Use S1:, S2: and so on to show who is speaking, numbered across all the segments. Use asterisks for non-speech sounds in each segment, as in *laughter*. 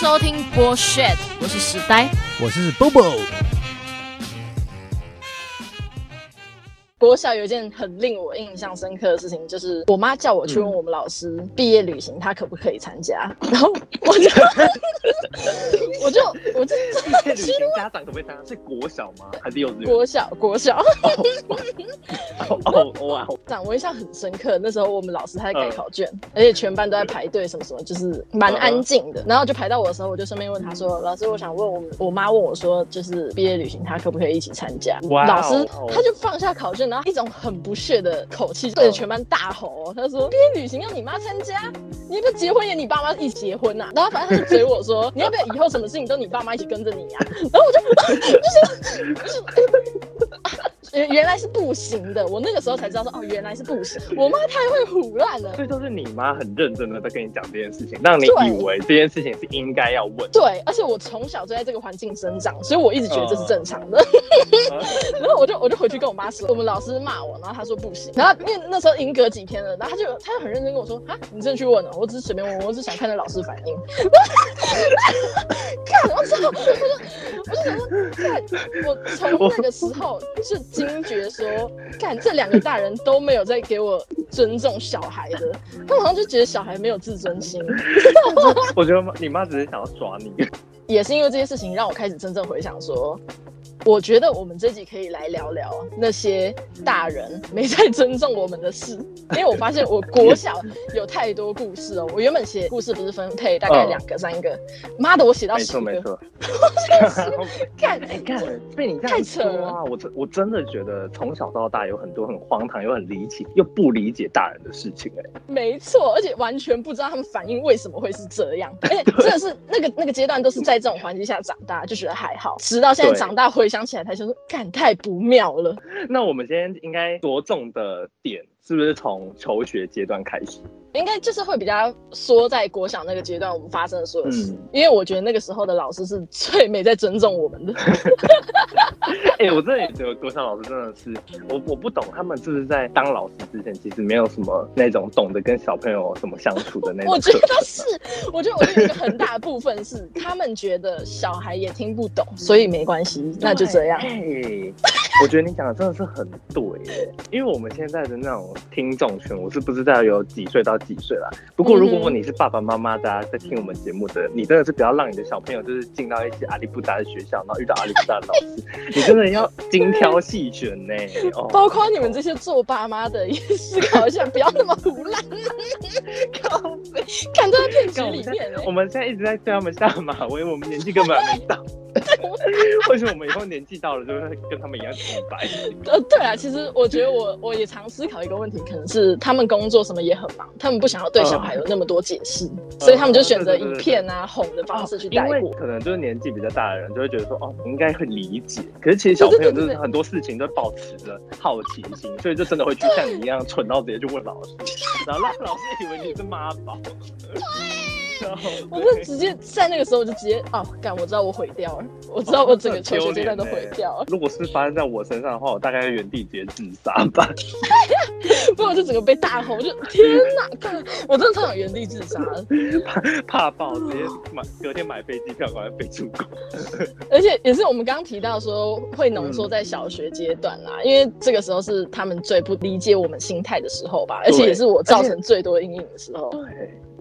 S1: 收听 Bullshit，我是时呆。
S2: 我是 Bobo，
S3: 国小有一件很令我印象深刻的事情，就是我妈叫我去问我们老师毕业旅行，她可不可以参加，*laughs* 然后我就我就我就
S4: 旅行 *laughs* 家长可不可以参加？是国小吗？还是幼稚园？
S3: 国小国小，
S4: 哦哦哇！
S3: 长我印象很深刻。那时候我们老师他在改考卷，而且全班都在排队，什么什么，就是蛮安静的。然后就排到我的时候，我就顺便问他说：“老师，我想问我我妈问我说，就是毕业旅行，她可不可以一起参加？”老师他就放下考卷，然后一种很不屑的口气对着全班大吼哦：“他说毕业旅行要你妈参加，你要不要结婚也你爸妈一起结婚呐、然后反正他就嘴我说：“你要不要以后什么事情都你爸妈一起跟着你呀、然后我就就是 *laughs* 就是。*laughs* *laughs* 原原来是不行的，我那个时候才知道说哦，原来是不行。我妈太会唬烂了。
S4: 所以都是你妈很认真的在跟你讲这件事情，让你以为这件事情是应该要问。
S3: 对，而且我从小就在这个环境生长，所以我一直觉得这是正常的。*laughs* 然后我就我就回去跟我妈说，我们老师骂我，然后她说不行。然后因为那时候已经隔几天了，然后她就她就很认真跟我说啊，你真的去问了？我只是随便问，我只是想看那老师反应。*laughs* 看，我操！我就我就想说，看，我从那个时候就惊觉说，看这两个大人都没有在给我尊重小孩的，*laughs* 他们好像就觉得小孩没有自尊心。
S4: 我觉得你妈只是想要耍你。*laughs*
S3: 也是因为这些事情，让我开始真正回想说，我觉得我们这集可以来聊聊那些大人没在尊重我们的事，因为我发现我国小有太多故事哦。我原本写故事不是分配大概
S4: 嗯
S3: 两个、三个，妈的，我写到
S4: 没
S3: 十个，
S4: 错没错。
S3: 看
S4: 哎看，被你这
S3: 太
S4: 样
S3: 扯了。
S4: 说啊，我真我真的觉得从小到大有很多很荒唐又很离奇又不理解大人的事情哎、
S3: 没错，而且完全不知道他们反应为什么会是这样，而且真的是那个那个阶段都是在这种环境下长大，就觉得还好，直到现在长大回想起来他就说，感太不妙了。*laughs*
S4: 那我们今天应该着重的点是不是从求学阶段开始？
S3: 应该就是会比较说在国小那个阶段我们发生的所有事，
S4: 嗯
S3: 因为我觉得那个时候的老师是最没在尊重我们的。*laughs*
S4: 哎、我真的也觉得国小老师真的是，我我不懂他们是不是在当老师之前，其实没有什么那种懂得跟小朋友怎么相处的那种
S3: 我觉得是，我觉得我觉得有一个很大的部分是他们觉得小孩也听不懂，所以没关系，那就这样。
S4: 哎、*laughs* 我觉得你讲的真的是很对耶，因为我们现在的那种听众群，我是不知道有几岁到几岁啦。不过如
S3: 嗯
S4: 果你是爸爸妈妈，大家在听我们节目的，你真的是不要让你的小朋友就是进到一些阿里不达的学校，然后遇到阿里不达的老师，*laughs* 你真的要精挑细选呢。*laughs* 哦，
S3: 包括你们这些做爸妈的，也思考一下，不要那么胡乱，*laughs* 看都在骗局里面、欸。
S4: 我们现在一直在对他们下马威，我们年纪根本还没到。为什么我们以后年纪到了，就会跟他们一样清白。
S3: 呃，对啊，其实我觉得我我也常思考一个问题，可能是他们工作什么也很忙，他们不想要对小孩有那么多解释，所以他们就选择以骗啊、哄的方式去带过。
S4: 可能就是年纪比较大的人就会觉得说，哦，你应该会理解。可是其实小朋友就是很多事情都保持着好奇心，所以就真的会去像你一样蠢到直接去问老师，然后让老师以为你是妈宝。*laughs*
S3: 我就直接在那个时候我就直接哦，干，我知道我毁掉了，我知道我整个求学阶段都毁掉了，
S4: 如果是发生在我身上的话，我大概在原地直接自杀吧。*laughs*
S3: 不然我就整个被大吼，我就天哪，干，我真的超想原地自杀了，
S4: 怕爆，直接买隔天买飞机票，赶快飞出国。
S3: 而且也是我们刚刚提到说会浓缩在小学阶段啦，因为这个时候是他们最不理解我们心态的时候吧，而且也是我造成最多阴影的时候。
S4: 对，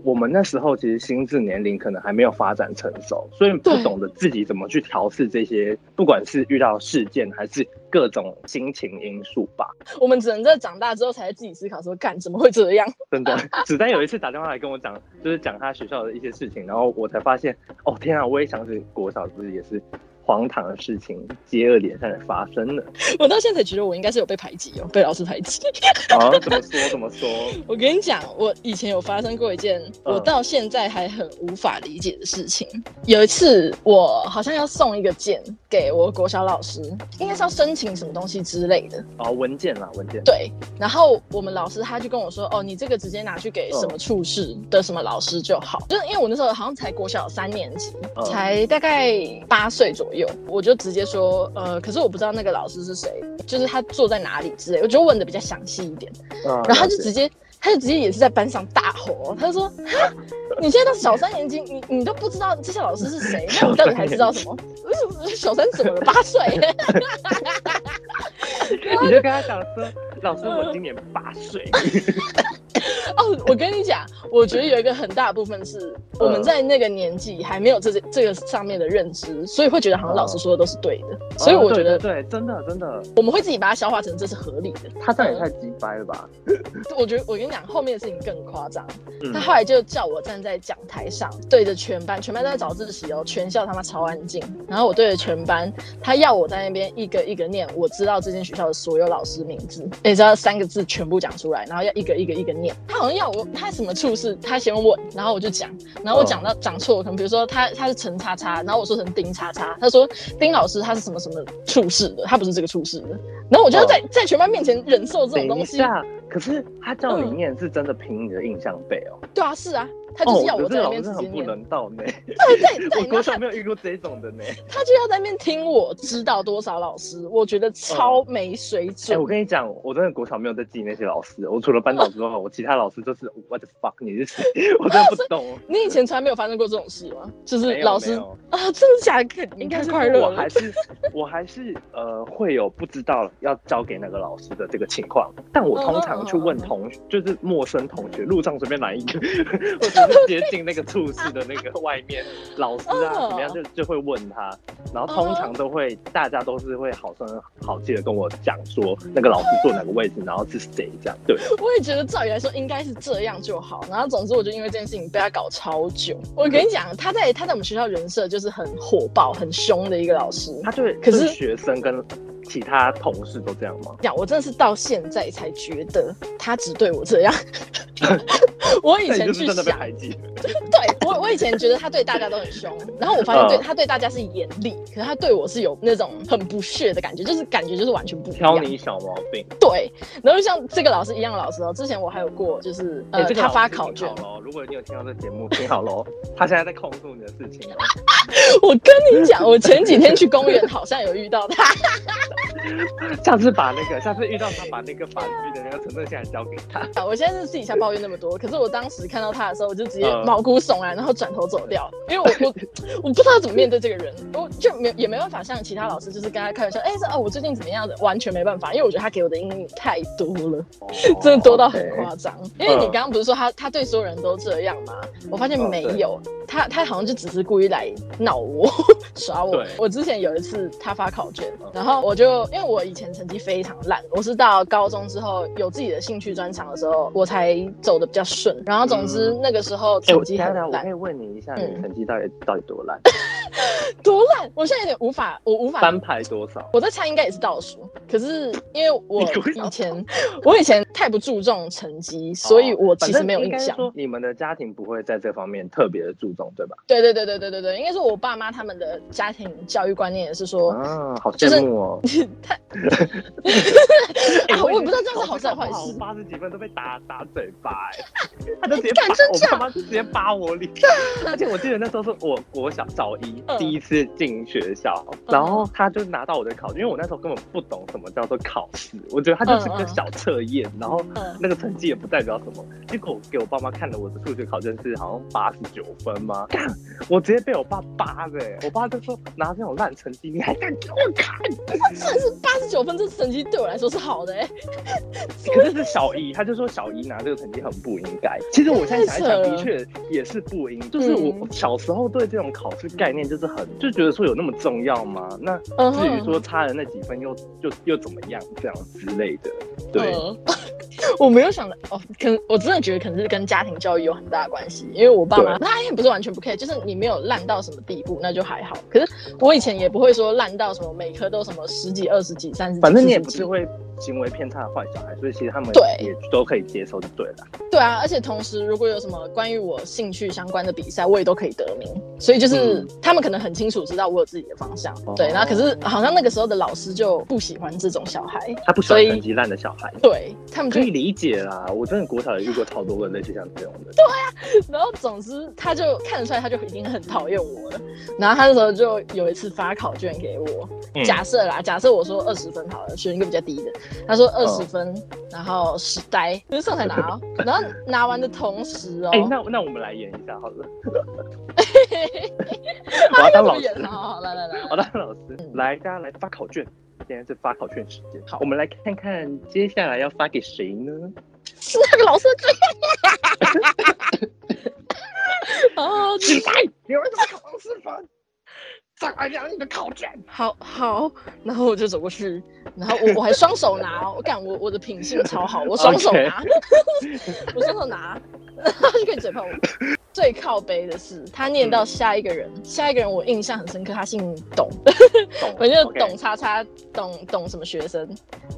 S4: 我们那时候其实心智年龄可能还没有发展成熟，所以不懂得自己怎么去调试这些，不管是遇到事件还是各种心情因素吧。
S3: 我们只能在长大之后才自己思考说，干怎么会这样？
S4: 真的，子丹有一次打电话来跟我讲，就是讲他学校的一些事情，然后我才发现，哦天啊，我也想起国小不是也是荒唐的事情接二连三的发生了。
S3: 我到现在才觉得我应该是有被排挤哦，被老师排挤。
S4: 啊，怎么说怎么说？*laughs*
S3: 我跟你讲，我以前有发生过一件
S4: 嗯
S3: 我到现在还很无法理解的事情。有一次，我好像要送一个件给我国小老师，应该是要申请什么东西之类的。
S4: 哦，文件啦，文件。
S3: 对，然后我们老师他就跟我说，哦，你这个直接拿去给什么处室的什么老师就好。就是因为我那时候好像才国小三年级，
S4: 嗯
S3: 才大概八岁左右，我就直接说，呃，可是我不知道那个老师是谁，就是他坐在哪里之类，我就问的比较详细一点。
S4: 嗯，
S3: 然后他就直接，他就直接也是在班上大吼哦，他就说：“哈，*laughs* 你现在到小三年级，你你都不知道这些老师是谁，*laughs* 那你到底还知道什么？小三怎么了？八岁？*laughs*
S4: 你就跟他讲说，老师，我今年八岁。
S3: 哦，我跟你讲，我觉得有一个很大部分是我们在那个年纪还没有这这个上面的认知，所以会觉得好像老师说的都是对的。所以我觉得，
S4: 对，真的真的，
S3: 我们会自己把它消化成这是合理的。
S4: 他这样也太鸡掰了吧？
S3: 我觉得我跟你讲，后面的事情更夸张。他后来就叫我站在讲台上，对着全班，全班都在早自习哦，全校他妈超安静。然后我对着全班，他要我在那边一个一个念，我知道这间学校的所有老师名字，你知道三个字全部讲出来，然后要一个一个一个念。他好像要我，他什么处事，他先问，然后我就讲，然后我讲到讲错，可能比如说他他是陈叉叉，然后我说成丁叉叉，他说丁老师他是什么什么处事的，他不是这个处事的，然后我就要在在全班面前忍受这种东西。
S4: 可是他叫你念是真的凭你的印象背哦。
S3: 对啊，是啊。他就是要我在那边
S4: 直接念，不能到呢。
S3: 对对对，*laughs*
S4: 我国小没有遇过这种的呢。*laughs*
S3: 他就要在那边听我知道多少老师，我觉得超没水准。
S4: 哎，我跟你讲，我真的国小没有在记那些老师，我除了班导之外，*laughs* 我其他老师就是 what the fuck，你是谁？我真的不懂。
S3: 你以前从来没有发生过这种事吗？就是老师啊，真的假的？应该是快乐。
S4: 我还是我还是呃会有不知道要交给那个老师的这个情况，但我通常去问同学，就是陌生同学，路上随便来一个，接近那个。处室的那个外面老师啊，怎么样就就会问他，然后通常都会大家都是会好声好气的跟我讲说那个老师坐哪个位置，然后是谁这样。对，
S3: 我也觉得照理来说应该是这样就好。然后总之我就因为这件事情被他搞超久。我跟你讲，他在他在我们学校人设就是很火爆、很凶的一个老师。
S4: 他就可是学生跟其他同事都这样吗？
S3: 讲我真的是到现在才觉得他只对我这样。*laughs* 我以前去想，*laughs* 对我我以前觉得他对大家都很凶，然后我发现对他对大家是严厉，可是他对我是有那种很不屑的感觉，就是感觉就是完全不。
S4: 挑你小毛病。
S3: 对，然后像这个老师一样的老师哦，之前我还有过，就是呃，他发考卷
S4: 喽。如果你有听到这节目，听好喽，他现在在控诉你的事情。*laughs*
S3: 我跟你讲，我前几天去公园，好像有遇到他。*laughs*
S4: 下次把那个，下次遇到他，把那个法律的那个承诺下来交给他。
S3: 我现在是私底下抱怨那么多，可是我当时看到他的时候，我就直接毛骨悚然，然后转头走掉，因为我我我不知道怎么面对这个人，我就没也没办法像其他老师，就是跟他开玩笑，哎，这哦我最近怎么样的，完全没办法，因为我觉得他给我的阴影太多了，真的多到很夸张。因为你刚刚不是说他他对所有人都这样吗？我发现没有，他他好像就只是故意来闹我 *laughs* 耍我。我之前有一次他发考卷，然后我就因为我以前成绩非常烂，我是到高中之后有自己的兴趣专长的时候，我才走的比较顺。然后总之那个时候成绩很烂。
S4: 我可以问你一下，你成绩到底到底多烂？*laughs*
S3: 多烂？我现在有点无法，我无法
S4: 翻牌多少？
S3: 我在猜应该也是倒数。可是因为我以前我以前太不注重成绩，所以我其实没有印象。
S4: 你们的家庭不会在这方面特别的注重，对吧？
S3: 对对对对对对对，应该是我爸妈他们的家庭教育观念也是说，
S4: 啊，好羡慕哦。太，
S3: 我也不知道这样是好事坏事。
S4: 八十几分都被打打嘴巴，哎，他就直接我爸妈直接扒我脸。而且我记得那时候是我国小早一第一次进学校，然后他就拿到我的考，因为我那时候根本不懂什么叫做考试，我觉得他就是个小测验，然后那个成绩也不代表什么。结果给我爸妈看了我的数学考卷是好像八十九分吗？我直接被我爸扒的，我爸就说拿这种烂成绩你还敢给我看？
S3: 八十九分这成绩对我来说是好的哎，*laughs*
S4: 可是是小一，他就说小一拿这个成绩很不应该。其实我现在想一想，的确也是不应，就是我小时候对这种考试概念就是很就觉得说有那么重要吗？那至于说差了那几分又又又怎么样这样之类的，对。*laughs*
S3: 我没有想到哦，可能我真的觉得可能是跟家庭教育有很大的关系，因为我爸妈他也不是完全不 care，就是你没有烂到什么地步那就还好。可是我以前也不会说烂到什么每科都什么十几、二十几、三十，
S4: 反正你也不是会。行为偏差的坏小孩，所以其实他们对也都可以接受，就对了。
S3: 对啊，而且同时，如果有什么关于我兴趣相关的比赛，我也都可以得名。所以就是他们可能很清楚知道我有自己的方向。对，然后可是好像那个时候的老师就不喜欢这种小孩，
S4: 他不喜欢成绩烂的小孩。
S3: 对他们
S4: 可以理解啦，我真的国小也遇过超多个类似像这种的。
S3: 对啊，然后总之他就看得出来，他就已经很讨厌我了。然后他那时候就有一次发考卷给我，假设啦，假设我说二十分好了，选一个比较低的，他说二十分，然后十呆，就是上台拿哦，*laughs* 然后拿完的同时哦，
S4: 哎、那那我们来演一下好了。*laughs* 我要当老师
S3: 好好来来来，
S4: 我当老师。来，大家来发考卷。现在是发考卷时间。好，我们来看看接下来要发给谁呢？
S3: 是那个老师最。*laughs* 哦，
S4: 起来！有人在考二十分，再来量你的考卷。
S3: 好好，然后我就走过去，然后我我还双手拿哦，我感我我的品性超好，我双手拿。*laughs* 我双手拿，他就可以嘴炮我。最靠背的是，他念到下一个人，下一个人我印象很深刻，他姓董，
S4: 懂，
S3: 我 *laughs* 就
S4: OK
S3: 董叉叉，董董什么学生，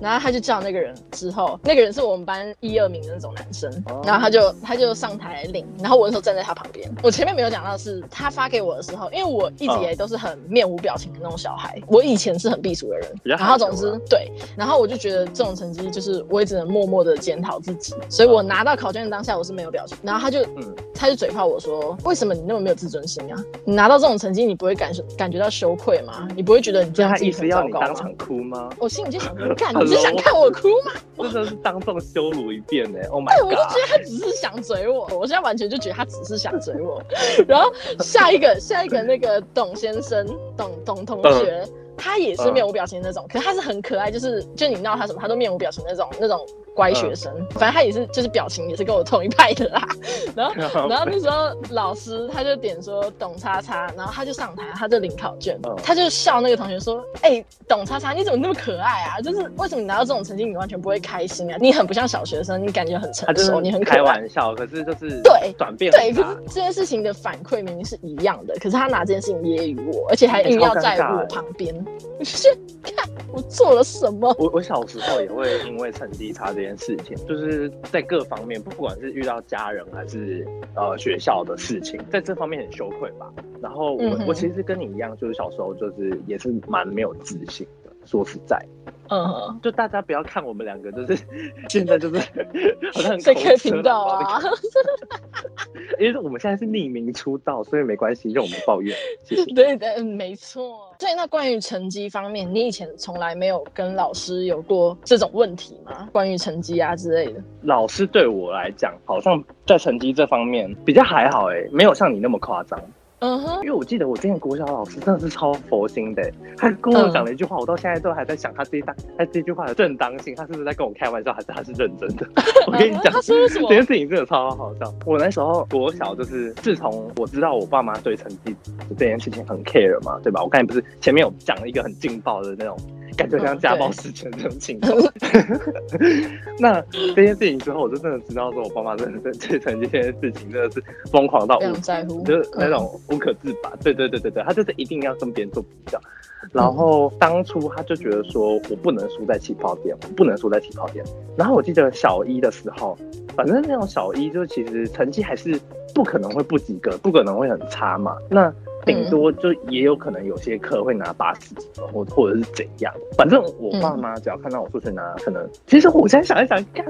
S3: 然后他就叫那个人之后，那个人是我们班一二名的那种男生，
S4: 哦。
S3: 然后他就他就上台领，然后我那时候站在他旁边。我前面没有讲到的是他发给我的时候，因为我一直以来都是很面无表情的那种小孩，我以前是很避暑的人，然后总之对，然后我就觉得这种成绩就是我也只能默默的检讨自己，所以我拿到考卷的当下我是没有表情，然后他就
S4: 嗯，
S3: 他就嘴炮我说：“为什么你那么没有自尊心啊？你拿到这种成绩，你不会感受感觉到羞愧吗？你不会觉得你这样自己很糟糕吗
S4: 当场哭吗？？”
S3: 我心里就想说：*laughs* “干，你是想看我哭吗 *laughs*
S4: 真的是当众羞辱一遍呢！Oh？”
S3: 对
S4: ，my god！
S3: 我就觉得他只是想嘴我，我现在完全就觉得他只是想嘴我。*laughs* 然后下一个下一个那个董先生，董董同学。他也是面无表情那种，可是他是很可爱，就是就你闹他什么，他都面无表情那种那种乖学生。反正他也是就是表情也是跟我同一派的啦。*laughs* 然后 *laughs* 然后那时候老师他就点说董叉叉，然后他就上台，他就领考卷，
S4: 嗯
S3: 他就笑那个同学说：“哎、董叉叉，你怎么那么可爱啊？就是为什么你拿到这种成绩，你完全不会开心啊？你很不像小学生，你感觉很成熟，你
S4: 很开
S3: 很可爱。”
S4: 玩笑，可是就是
S3: 对
S4: 转变
S3: 对，可是这件事情的反馈明明是一样的，可是他拿这件事情揶揄我，而且还硬要在我旁边，*laughs* 我就是看我做了什么。
S4: 我我小时候也会因为成绩差这件事情，就是在各方面，不管是遇到家人还是呃学校的事情，在这方面很羞愧吧。然后我、
S3: 嗯
S4: 我其实跟你一样，就是小时候就是也是蛮没有自信的。说实在，
S3: 嗯，
S4: 就大家不要看我们两个，就是 *laughs* 现在就是好 *laughs* 像很
S3: 在开
S4: 口
S3: 频道啊，
S4: 因为我们现在是匿名出道，所以没关系，让我们抱怨，谢谢。*laughs*
S3: 对对，嗯没错。所以，那关于成绩方面，你以前从来没有跟老师有过这种问题吗？关于成绩啊之类的。
S4: 老师对我来讲，好像在成绩这方面比较还好，哎，没有像你那么夸张。
S3: 嗯哼，
S4: 因为我记得我之前国小老师真的是超佛心的，他跟我讲了一句话，我到现在都还在想他这一大他这句话的正当性，他是不是在跟我开玩笑，还是他是认真的？*laughs* 我跟你讲，
S3: 他说什么
S4: 这件事情真的超好笑。我那时候国小就是，自从我知道我爸妈对成绩这件事情很 care 嘛，对吧？我刚才不是前面有讲了一个很劲爆的那种。感觉像家暴事件这种情况，*laughs* 那这件事情之后，我就真的知道说，我爸妈真的对 *laughs* 对成绩这件事情真的是疯狂到
S3: 非
S4: 无
S3: 常在乎，
S4: 就是那种无可自拔。对对对对对，他就是一定要跟别人做比较。然后当初他就觉得说我不能输在起跑点，我不能输在起跑点。然后我记得小一的时候，反正那种小一就其实成绩还是不可能会不及格，不可能会很差嘛。那顶多就也有可能有些课会拿八十几分，或或者是怎样。反正我爸妈只要看到我数学拿，可能其实我现在想一想，干，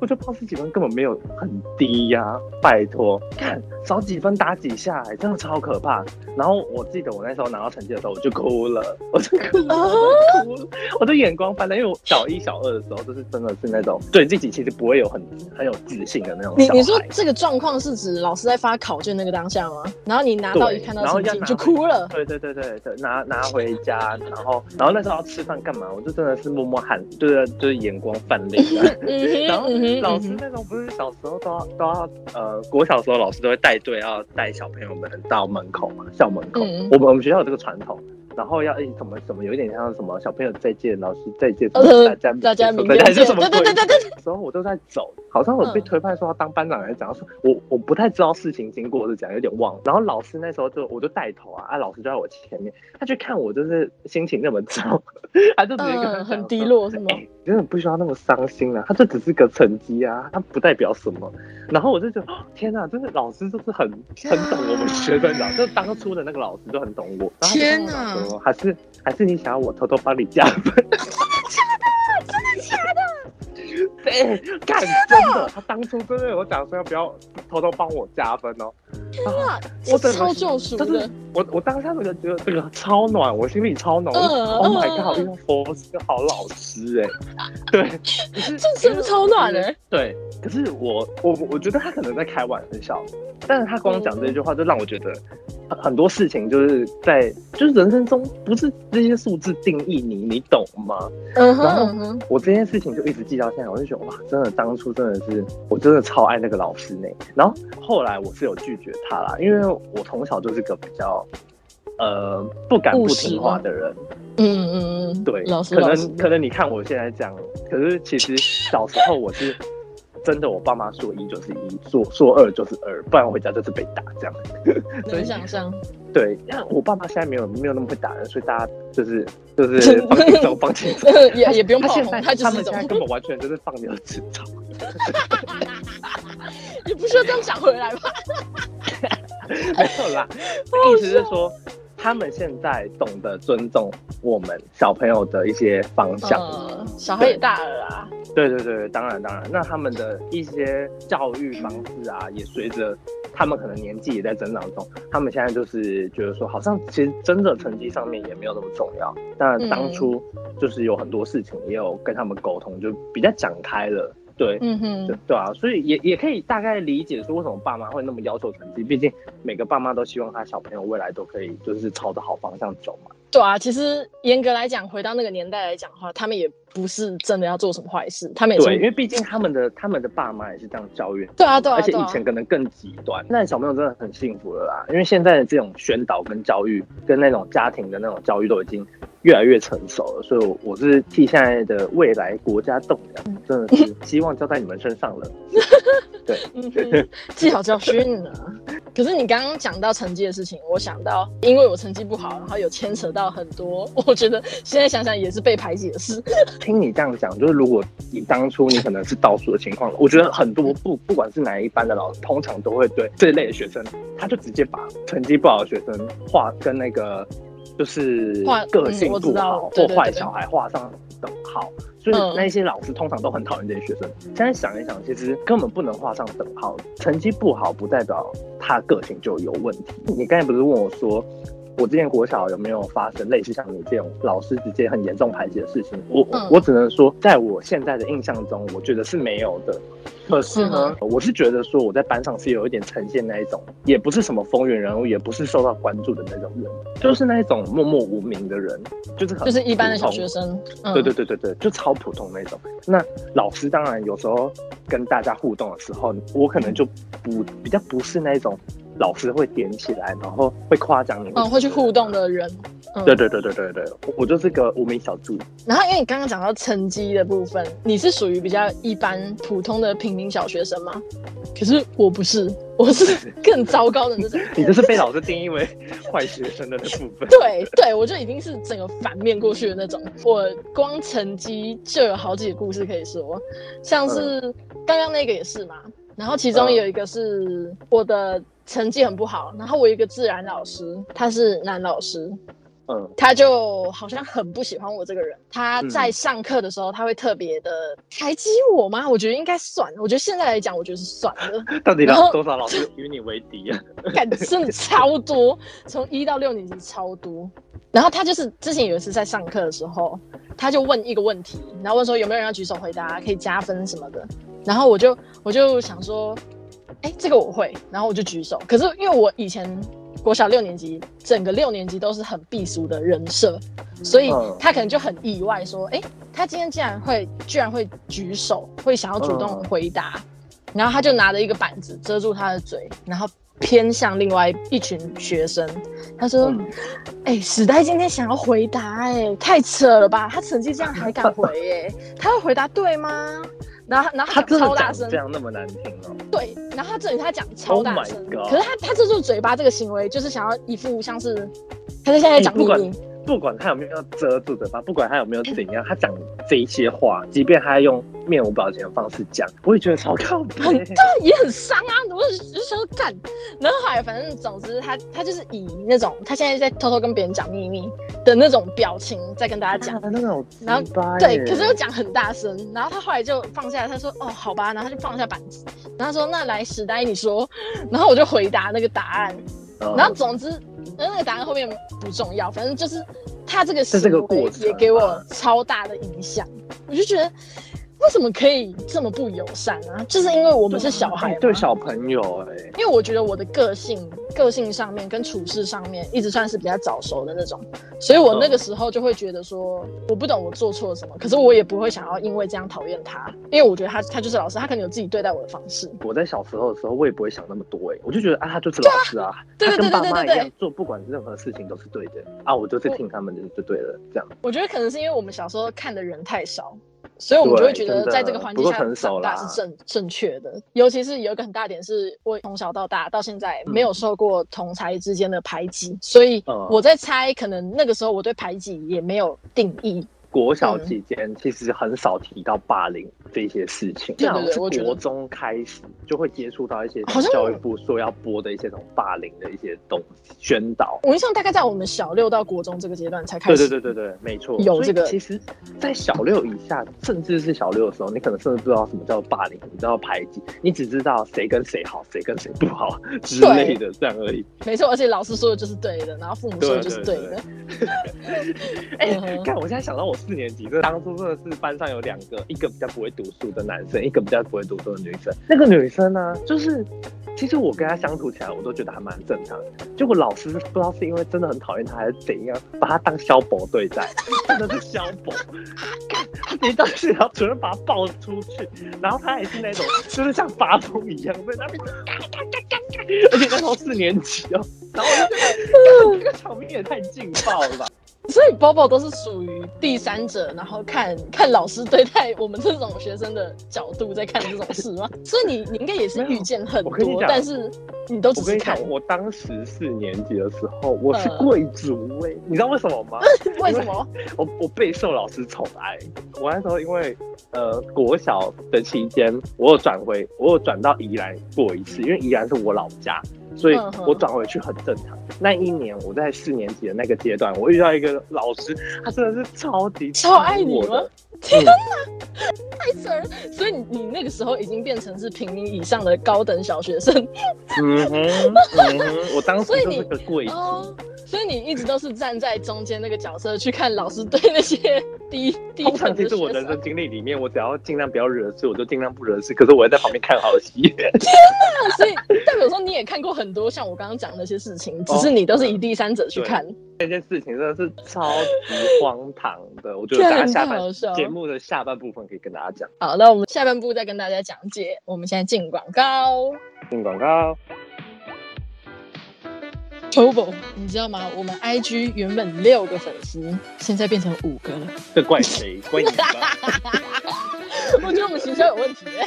S4: 我觉得八十几分根本没有很低呀、拜托，看少几分打几下、欸，真的超可怕。然后我记得我那时候拿到成绩的时候，我就哭了，*laughs* 我就哭了，哭了，我的眼光翻了，因为我小一、小二的时候，就是真的是那种对自己其实不会有很很有自信的那种。
S3: 你你说这个状况是指老师在发考卷那个当下吗？然后你拿到
S4: 对
S3: 一看到你就哭了，
S4: 对对对对对，拿拿回家，然后然后那时候要吃饭干嘛？我就真的是默默喊，就是就是眼光泛泪 *laughs* *laughs* 然后老师那种不是小时候都要都要呃，国小时候老师都会带队要带小朋友们到门口嘛，校门口。
S3: 嗯
S4: 我们我们学校有这个传统，然后要诶什么什么，有一点像什么小朋友再见，老师再见，大家
S3: 大家明天见，对？对对对对，
S4: 时候我都在走，好像我被
S3: 嗯
S4: 推派说要当班长还是怎样，说我我不太知道事情经过是怎样，有点忘了。然后老师那时候就我就带头啊，啊老师就在我前面，他就看我就是心情那么糟，*laughs* 他就直接跟
S3: 很低落是吗？
S4: 真的不需要那么伤心啊，他这只是个成绩啊，他不代表什么。然后我就觉得，哦 *gasps* 天哪，真的老师就是很很懂我们学生的，就当初的那个老师就很懂我。
S3: 天哪
S4: 说，还是还是你想要我偷偷帮你加分？*laughs* 对，干真的，他当初真的有讲说要不要偷偷帮我加分哦。
S3: 啊，
S4: 我真的
S3: 是超救赎
S4: 但是
S3: 的，
S4: 我我当下那个觉得这个超暖，我心里超暖。Oh my
S3: 嗯
S4: god！遇到佛是个好老师哎、对，可是
S3: 这真的超暖的。
S4: 对，可是我我我觉得他可能在开玩笑，但是他光讲这句话就让我觉得很很多事情就是在就是人生中不是这些数字定义你，你懂吗？
S3: 嗯哼
S4: 然后我这件事情就一直记到现在，我就觉得哇，真的当初真的是我真的超爱那个老师呢。然后后来我是有拒绝他啦，因为我从小就是个比较呃不敢不听话的人，
S3: 嗯嗯嗯，
S4: 对，
S3: 老师
S4: 可能可能你看我现在这样，可是其实小时候我是真的，我爸妈说一就是一，说说二就是二，不然我回家就是被打这样。
S3: 能想象。
S4: 对，因为我爸妈现在没有没有那么会打人，所以大家就是就是 *laughs* 放轻松，放轻松。*laughs*
S3: 也也不用炮轰，
S4: 他们现在，根本完全就是放牛吃草。*laughs*
S3: 你不需要这样讲回来吧？
S4: 没有啦，意思是说，他们现在懂得尊重我们小朋友的一些方向。
S3: 嗯，小孩也大了啊。
S4: 对对对，当然当然，那他们的一些教育方式啊，也随着他们可能年纪也在增长中，他们现在就是觉得说，好像其实真的成绩上面也没有那么重要。但当初就是有很多事情也有跟他们沟通，就比较讲开了。对，
S3: 嗯哼
S4: 对，对啊，所以也也可以大概理解说为什么爸妈会那么要求成绩，毕竟每个爸妈都希望他小朋友未来都可以就是朝着好方向走嘛。
S3: 对啊，其实严格来讲，回到那个年代来讲的话，他们也不是真的要做什么坏事，他们也
S4: 对，因
S3: 是。
S4: 为毕竟他们的他们的爸妈也是这样教育
S3: 对啊，对啊，
S4: 而且以。前可能更极端，那小朋友真的很幸福了啦，因为现在的这种宣导跟教育，跟那种家庭的那种教育都已经越来越成熟了，所以我我是替现在的未来国家栋梁，真的是 *laughs* 希望交在你们身上了。*laughs* 对，
S3: 记好教 *laughs* 训啊！可是你刚刚讲到成绩的事情，我想到，因为我成绩不好，然后有牵扯到很多，*laughs* 我觉得现在想想也是被排挤的事。
S4: 听你这样讲，就是如果你当初你可能是倒数的情况，我觉得很多不不管是哪一班的老师，通常都会对这一类的学生，他就直接把成绩不好的学生画跟那个就是
S3: 画
S4: 个性不好或坏小孩画上等号。所以
S3: 嗯
S4: 那些老师通常都很讨厌这些学生。现在想一想，其实根本不能画上等号。成绩不好不代表他个性就有问题。你刚才不是问我说，我之前国小有没有发生类似像你这种老师直接很严重排挤的事情？我、
S3: 嗯
S4: 我只能说，在我现在的印象中，我觉得是没有的。可是呢，我是觉得说我在班上是有一点呈现那一种，也不是什么风云人物，也不是受到关注的那种人，就是那一种默默无名的人，就是很
S3: 就是一般的小学生，嗯、
S4: 对对对对对，就超普通那种。那老师当然有时候跟大家互动的时候，我可能就不比较不是那一种老师会点起来，然后会夸奖你，
S3: 嗯，会去互动的人，嗯，
S4: 对对对对对对，我我就是个无名小卒。
S3: 然后因为你刚刚讲到成绩的部分，你是属于比较一般普通的平民小学生吗？可是我不是，我是更糟糕的那种。*laughs*
S4: 你就是被老师定义为坏学生的那部分。*laughs*
S3: 对对，我就已经是整个反面过去的那种。我光成绩就有好几个故事可以说，像是刚刚那个也是嘛。然后其中有一个是我的成绩很不好，然后我有一个自然老师，他是男老师，
S4: 嗯
S3: 他就好像很不喜欢我这个人。他在上课的时候，他会特别的排挤我吗？我觉得应该算。我觉得现在来讲，我觉得是算的。*laughs*
S4: 到底多少老师与你为敌啊？*laughs*
S3: 感真的超多，从一到六年级超多。然后他就是之前有一次在上课的时候，他就问一个问题，然后问说有没有人要举手回答，可以加分什么的。然后我就我就想说，哎，这个我会，然后我就举手。可是因为我以前国小六年级，整个六年级都是很避俗的人设，所以
S4: 嗯
S3: 他可能就很意外说，哎，他今天竟然会居然会举手，会想要主动
S4: 嗯
S3: 回答。然后他就拿着一个板子遮住他的嘴，然后偏向另外一群学生，他说：“
S4: 嗯
S3: 哎、史代今天想要回答、哎，太扯了吧？他成绩这样还敢回、哎，他会回答对吗？”然后，然后
S4: 他
S3: 超大声
S4: 这，样那么难听哦？
S3: 对，然后他这里他讲超
S4: Oh
S3: 大声可是他他这就是嘴巴这个行为，就是想要一副像是他在现在讲秘
S4: 哎不管
S3: 密，
S4: 不管他有没有要遮住嘴巴，不管他有没有怎样，他讲这一些话，即便他用面无表情的方式讲，我也觉得超靠谱。
S3: 很对，也很伤啊！我就就想说干，然后后来反正总之他他就是以那种他现在在偷偷跟别人讲秘密的那种表情在跟大家讲，
S4: 那种
S3: 然后对，可是又讲很大声，然后他后来就放下，他说哦好吧，然后他就放下板子，然后他说那来史丹你说，然后我就回答那个答案，
S4: 嗯
S3: 然后总之那个答案后面不重要，反正就是他这个行
S4: 是这个
S3: 为
S4: 过程
S3: 也给我
S4: 啊
S3: 超大的影响，我就觉得为什么可以这么不友善啊？就是因为我们是小孩
S4: 对小朋友哎、
S3: 因为我觉得我的个性、个性上面跟处事上面，一直算是比较早熟的那种，所以我那个时候就会觉得说，我不懂我做错了什么，可是我也不会想要因为这样讨厌他，因为我觉得他他就是老师，他可能有自己对待我的方式。
S4: 我在小时候的时候，我也不会想那么多哎、我就觉得啊，他就是老师啊，他跟爸妈一样做，不管任何事情都是对的啊，我就是听他们的就对了，这样。
S3: 我觉得可能是因为我们小时候看的人太少。所以我们就会觉得在这个环境下长大是正正确的，尤其是有一个很大点是，我从小到大到现在没有受过同才之间的排挤，所以
S4: 嗯。
S3: 我在猜，可能那个时候我对排挤也没有定义，
S4: 国小
S3: 嗯
S4: 期间其实很少提到霸凌这些事情，
S3: 对对
S4: 那好像是国中开始就会接触到一些教育部说要播的一些这种霸凌的一些东西宣导。
S3: 我印象大概在我们小六到国中这个阶段才开始。
S4: 对对对对对，没错。
S3: 有这个
S4: 其实，在小六以下，甚至是小六的时候，你可能甚至不知道什么叫霸凌，你知道排挤，你只知道谁跟谁好，谁跟谁不好之类的，这样而已。
S3: 没错，而且老师说的就是对的，然后父母说的就是对的。*laughs*
S4: 哎、看我现在想到我四年级，这当初真的是班上有两个，一个比较不会读书的男生，一个比较不会读书的女生。那个女生呢，就是其实我跟她相处起来，我都觉得还蛮正常。结果老师不知道是因为真的很讨厌她，还是怎样，把她当小宝对待，真的是小宝。干他直接当学校主任把他抱出去，然后他还是那种就是像发疯一样在那边，而且那时候四年级哦，然后我就觉得这个场面也太劲爆了吧。
S3: 所以 Bobo 都是属于第三者，然后看看老师对待我们这种学生的角度在看这种事吗？*laughs* 所以你你应该也是遇见很多，但是你都只是看
S4: 我当时四年级的时候，我是
S3: 嗯
S4: 贵族哎、你知道为什么吗？*laughs*
S3: 为什么？
S4: 我我备受老师宠爱。我那时候因为呃国小的期间，我有转回，我有转到宜兰过一次，因为宜兰是我老家，所以我转回去很正常。那一年我在四年级的那个阶段，我遇到一个老师，他真的是超级
S3: 超爱
S4: 我的。
S3: 天哪，太扯了！所以你你那个时候已经变成是平民以上的高等小学生
S4: 嗯哼，嗯哼，我当时就是个贵
S3: 所以你一直都是站在中间那个角色去看老师对那些 *laughs* 低低
S4: 通常
S3: 等的学
S4: 其实我人生
S3: 生。
S4: 经历里面，我只要尽量不要惹事，我就尽量不惹事。可是我会在旁边看好戏。
S3: 所以代表说你也看过很多像我刚刚讲的那些事情，只是你都是以第三者去看。
S4: 这件事情真的是超级荒唐的，我觉得大家下半节目的下半部分可以跟大家讲。
S3: 好，那我们下半部再跟大家讲解。我们现在进广告。
S4: 进广告，
S3: Tobo，你知道吗？我们 IG 原本六个粉丝，现在变成五个了。
S4: 这怪谁？怪你吧？*laughs*
S3: 我觉得我们形象有问题、欸，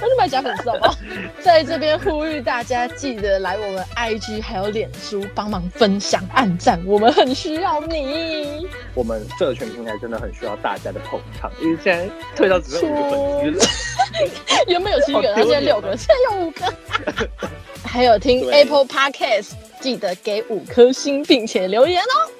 S3: 那就买假粉丝好不好？在这边呼吁大家，记得来我们 IG 还有脸书帮忙分享、按赞，我们很需要你。
S4: 我们社群平台真的很需要大家的捧场，因为现在退到只剩五个粉丝了。*laughs*
S3: 原本有七个，然后现在六个，现在有五个。还有听 Apple Podcast，记得给五颗星，并且留言哦。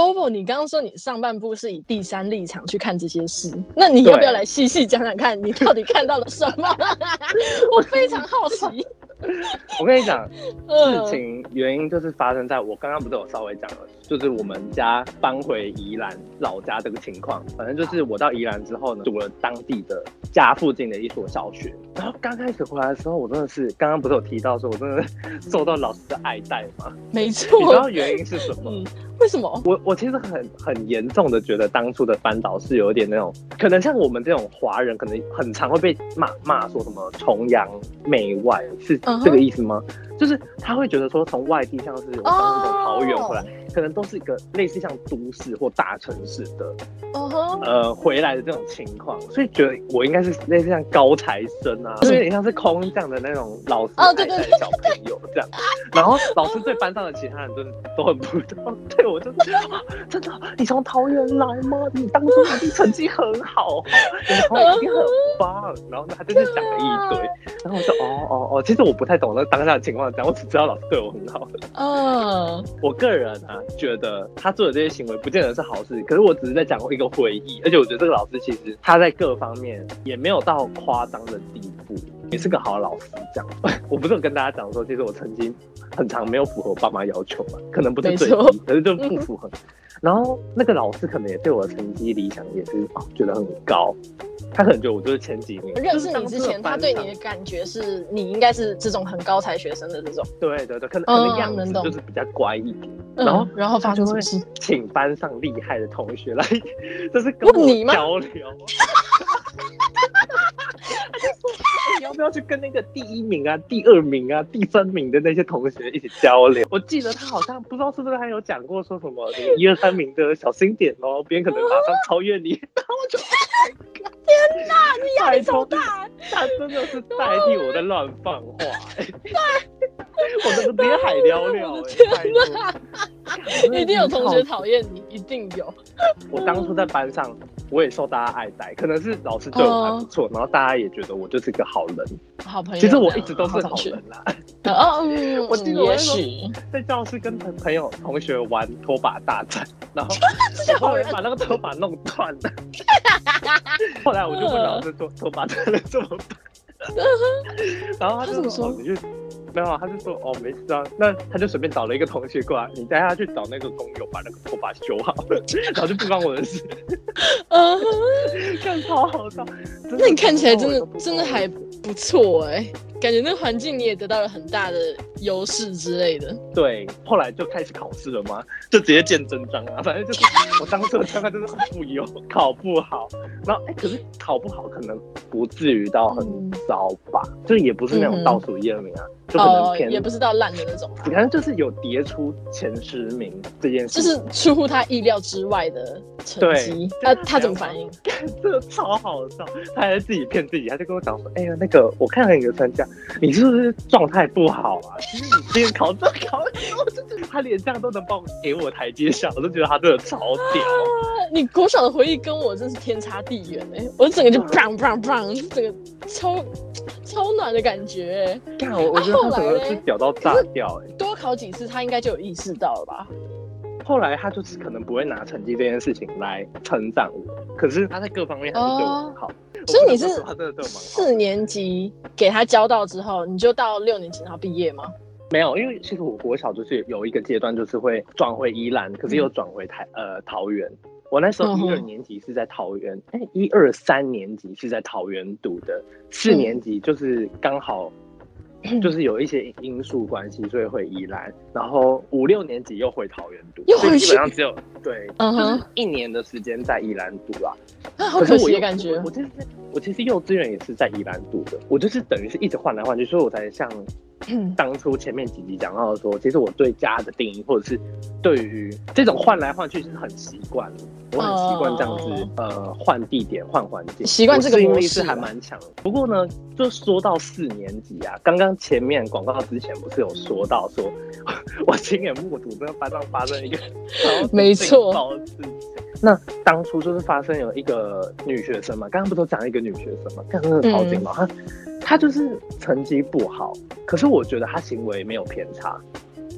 S3: Bobo，你刚刚说你上半部是以第三立场去看这些事，那你要不要来细细讲讲看，你到底看到了什么？*laughs* 我非常好奇。
S4: 我跟你讲，*laughs*
S3: 嗯
S4: 事情原因就是发生在我刚刚不是有稍微讲了，就是我们家搬回宜兰老家这个情况。反正就是我到宜兰之后呢，读了当地的家附近的一所小学。然后刚开始回来的时候，我真的是刚刚不是有提到说，我真的受到老师的爱戴吗？*laughs*
S3: 没错
S4: 你知道。原因是什么？
S3: 嗯，为什么？
S4: 我我其实很很严重的觉得当初的班导是有点那种，可能像我们这种华人，可能很常会被骂骂说什么崇洋媚外，是这个意思吗？就是他会觉得说从外地像是有当那种桃好远回来，可能都是一个类似像都市或大城市的呃回来的这种情况，所以觉得我应该是类似像高材生啊，就有点像是空降的那种老师带小朋友这样。然后老师对班上的其他人都是都很不懂，对我就是、啊、真的，你从桃园来吗？你当初一定成绩很好，你的朋友一定很棒。然后，他就是讲了一堆，然后我说哦哦哦，其实我不太懂那当下的情况，讲我只知道老师对我很好。
S3: 嗯，
S4: 我个人啊，觉得他做的这些行为不见得是好事，可是我只是在讲一个回忆，而且我觉得这个老师其实他在各方面也没有到夸张的地步，也是个好老师。这样，*laughs* 我不是有跟大家讲说，其实我曾经很长没有符合我爸妈要求嘛，可能不是最低，可是就不符合。然后那个老师可能也对我的成绩理想也是哦觉得很高，他可能觉得我就是前几名。
S3: 认识你之前，他对你的感觉是你应该是这种很高才学生的这种，
S4: 对对对，可能
S3: 嗯
S4: 可能样子
S3: 能懂
S4: 就是比较乖一点，
S3: 嗯
S4: 然后
S3: 然后发生什么事？
S4: 请班上厉害的同学来，*laughs* 就是跟
S3: 你吗
S4: 交流。*laughs* 他说哎你要不要去跟那个第一名啊、第二名啊、第三名的那些同学一起交流？我记得他好像不知道是不是他有讲过说什么 *laughs* 那个一二三名的小心点哦，别人可能马上超越你。然后我就天哪，
S3: 你压力超大，
S4: 他真的是代替我在乱放话、欸，*laughs* 我真的直接海聊聊、欸，
S3: 天
S4: 拜托
S3: 一定有同学讨厌你，一定有。
S4: 我当初在班上，我也受大家爱戴，可能是老师对我还不错，然后大家也觉得我就是个好人。
S3: 好朋友，
S4: 其实我一直都是好人啦，
S3: 哦，嗯，*laughs*
S4: 我记得我
S3: 也
S4: 那时候
S3: 许，
S4: 在教室跟朋朋友同学玩拖把大战，然后
S3: 这
S4: 我后
S3: 好
S4: 把那个拖把弄断了。*laughs* 后来我就问老师说拖把断了怎么办？*laughs* 然后他就说：“
S3: 他怎么说
S4: 哦，你就没有啊？”他就说：“哦，没事啊。”那他就随便找了一个同学过来，你带他去找那个工友把那个头发修好，*laughs* 然后就不关我的事，
S3: 嗯，
S4: 看超好笑。
S3: 那你看起来真的真的还不错哎，感觉那个环境你也得到了很大的优势之类的。
S4: 对，后来就开始考试了嘛，就直接见真章啊。*laughs* 反正就是我当时的状态真的很不优，考不好。然后哎、可是考不好可能不至于到很
S3: 嗯
S4: 糟吧，就也不是那种倒数一二名啊，就可能
S3: 也不是到烂的那种啦，
S4: 可能就是有跌出前十名这件事就，
S3: 是出乎他意料之外的成
S4: 对
S3: 绩。他他怎么反应？*laughs*
S4: 这个超好笑。他还自己骗自己，他就跟我讲说：“哎呀，那个我看了你的参加，你是不是状态不好啊？其实你今天考这考那，我就觉得他连这样都能帮我给我台阶下，我就觉得他真的超屌。*laughs* ”
S3: 你国小的回忆跟我真是天差地远哎、我整个就砰砰砰，就整个超超暖的感觉、欸。
S4: 干，我我觉得他整个是屌到炸掉哎、
S3: 多考几次，他应该就有意识到了吧？
S4: 后来他就是可能不会拿成绩这件事情来称赞我，可是他在各方面还是对我很好。
S3: 哦所以你是四年级给他教到之后，你就到六年级然后毕业吗？
S4: 没有，因为其实我国小就是有一个阶段，就是会转回宜兰，可是又转回台、呃桃园。我那时候一二年级是在桃园，哎、一二三年级是在桃园读的，四年级就是刚好就是有一些因素关系，所以回宜兰，然后五六年级又回桃园读，所以
S3: 又回去
S4: 基本上只有对，
S3: 嗯哼
S4: 就是一年的时间在宜兰读啦。
S3: 啊，好可惜的感觉。
S4: 我其实我其实幼稚园也是在宜兰读的，我就是等于是一直换来换去，所以我才像当初前面几集讲到的说，其实我对家的定义，或者是对于这种换来换去是很习惯的，我很习惯这样子、呃换地点换环境，
S3: 习惯这个
S4: 我适应
S3: 模式啊
S4: 力是还蛮强的。不过呢，就说到四年级啊，刚刚前面广告之前不是有说到说，*laughs* 我亲眼目睹这个班上发生一个
S3: 没错
S4: 的事情。那当初就是发生有一个女学生嘛，刚刚不都讲一个女学生嘛，看真的超劲爆，她她就是成绩不好，可是我觉得他行为没有偏差，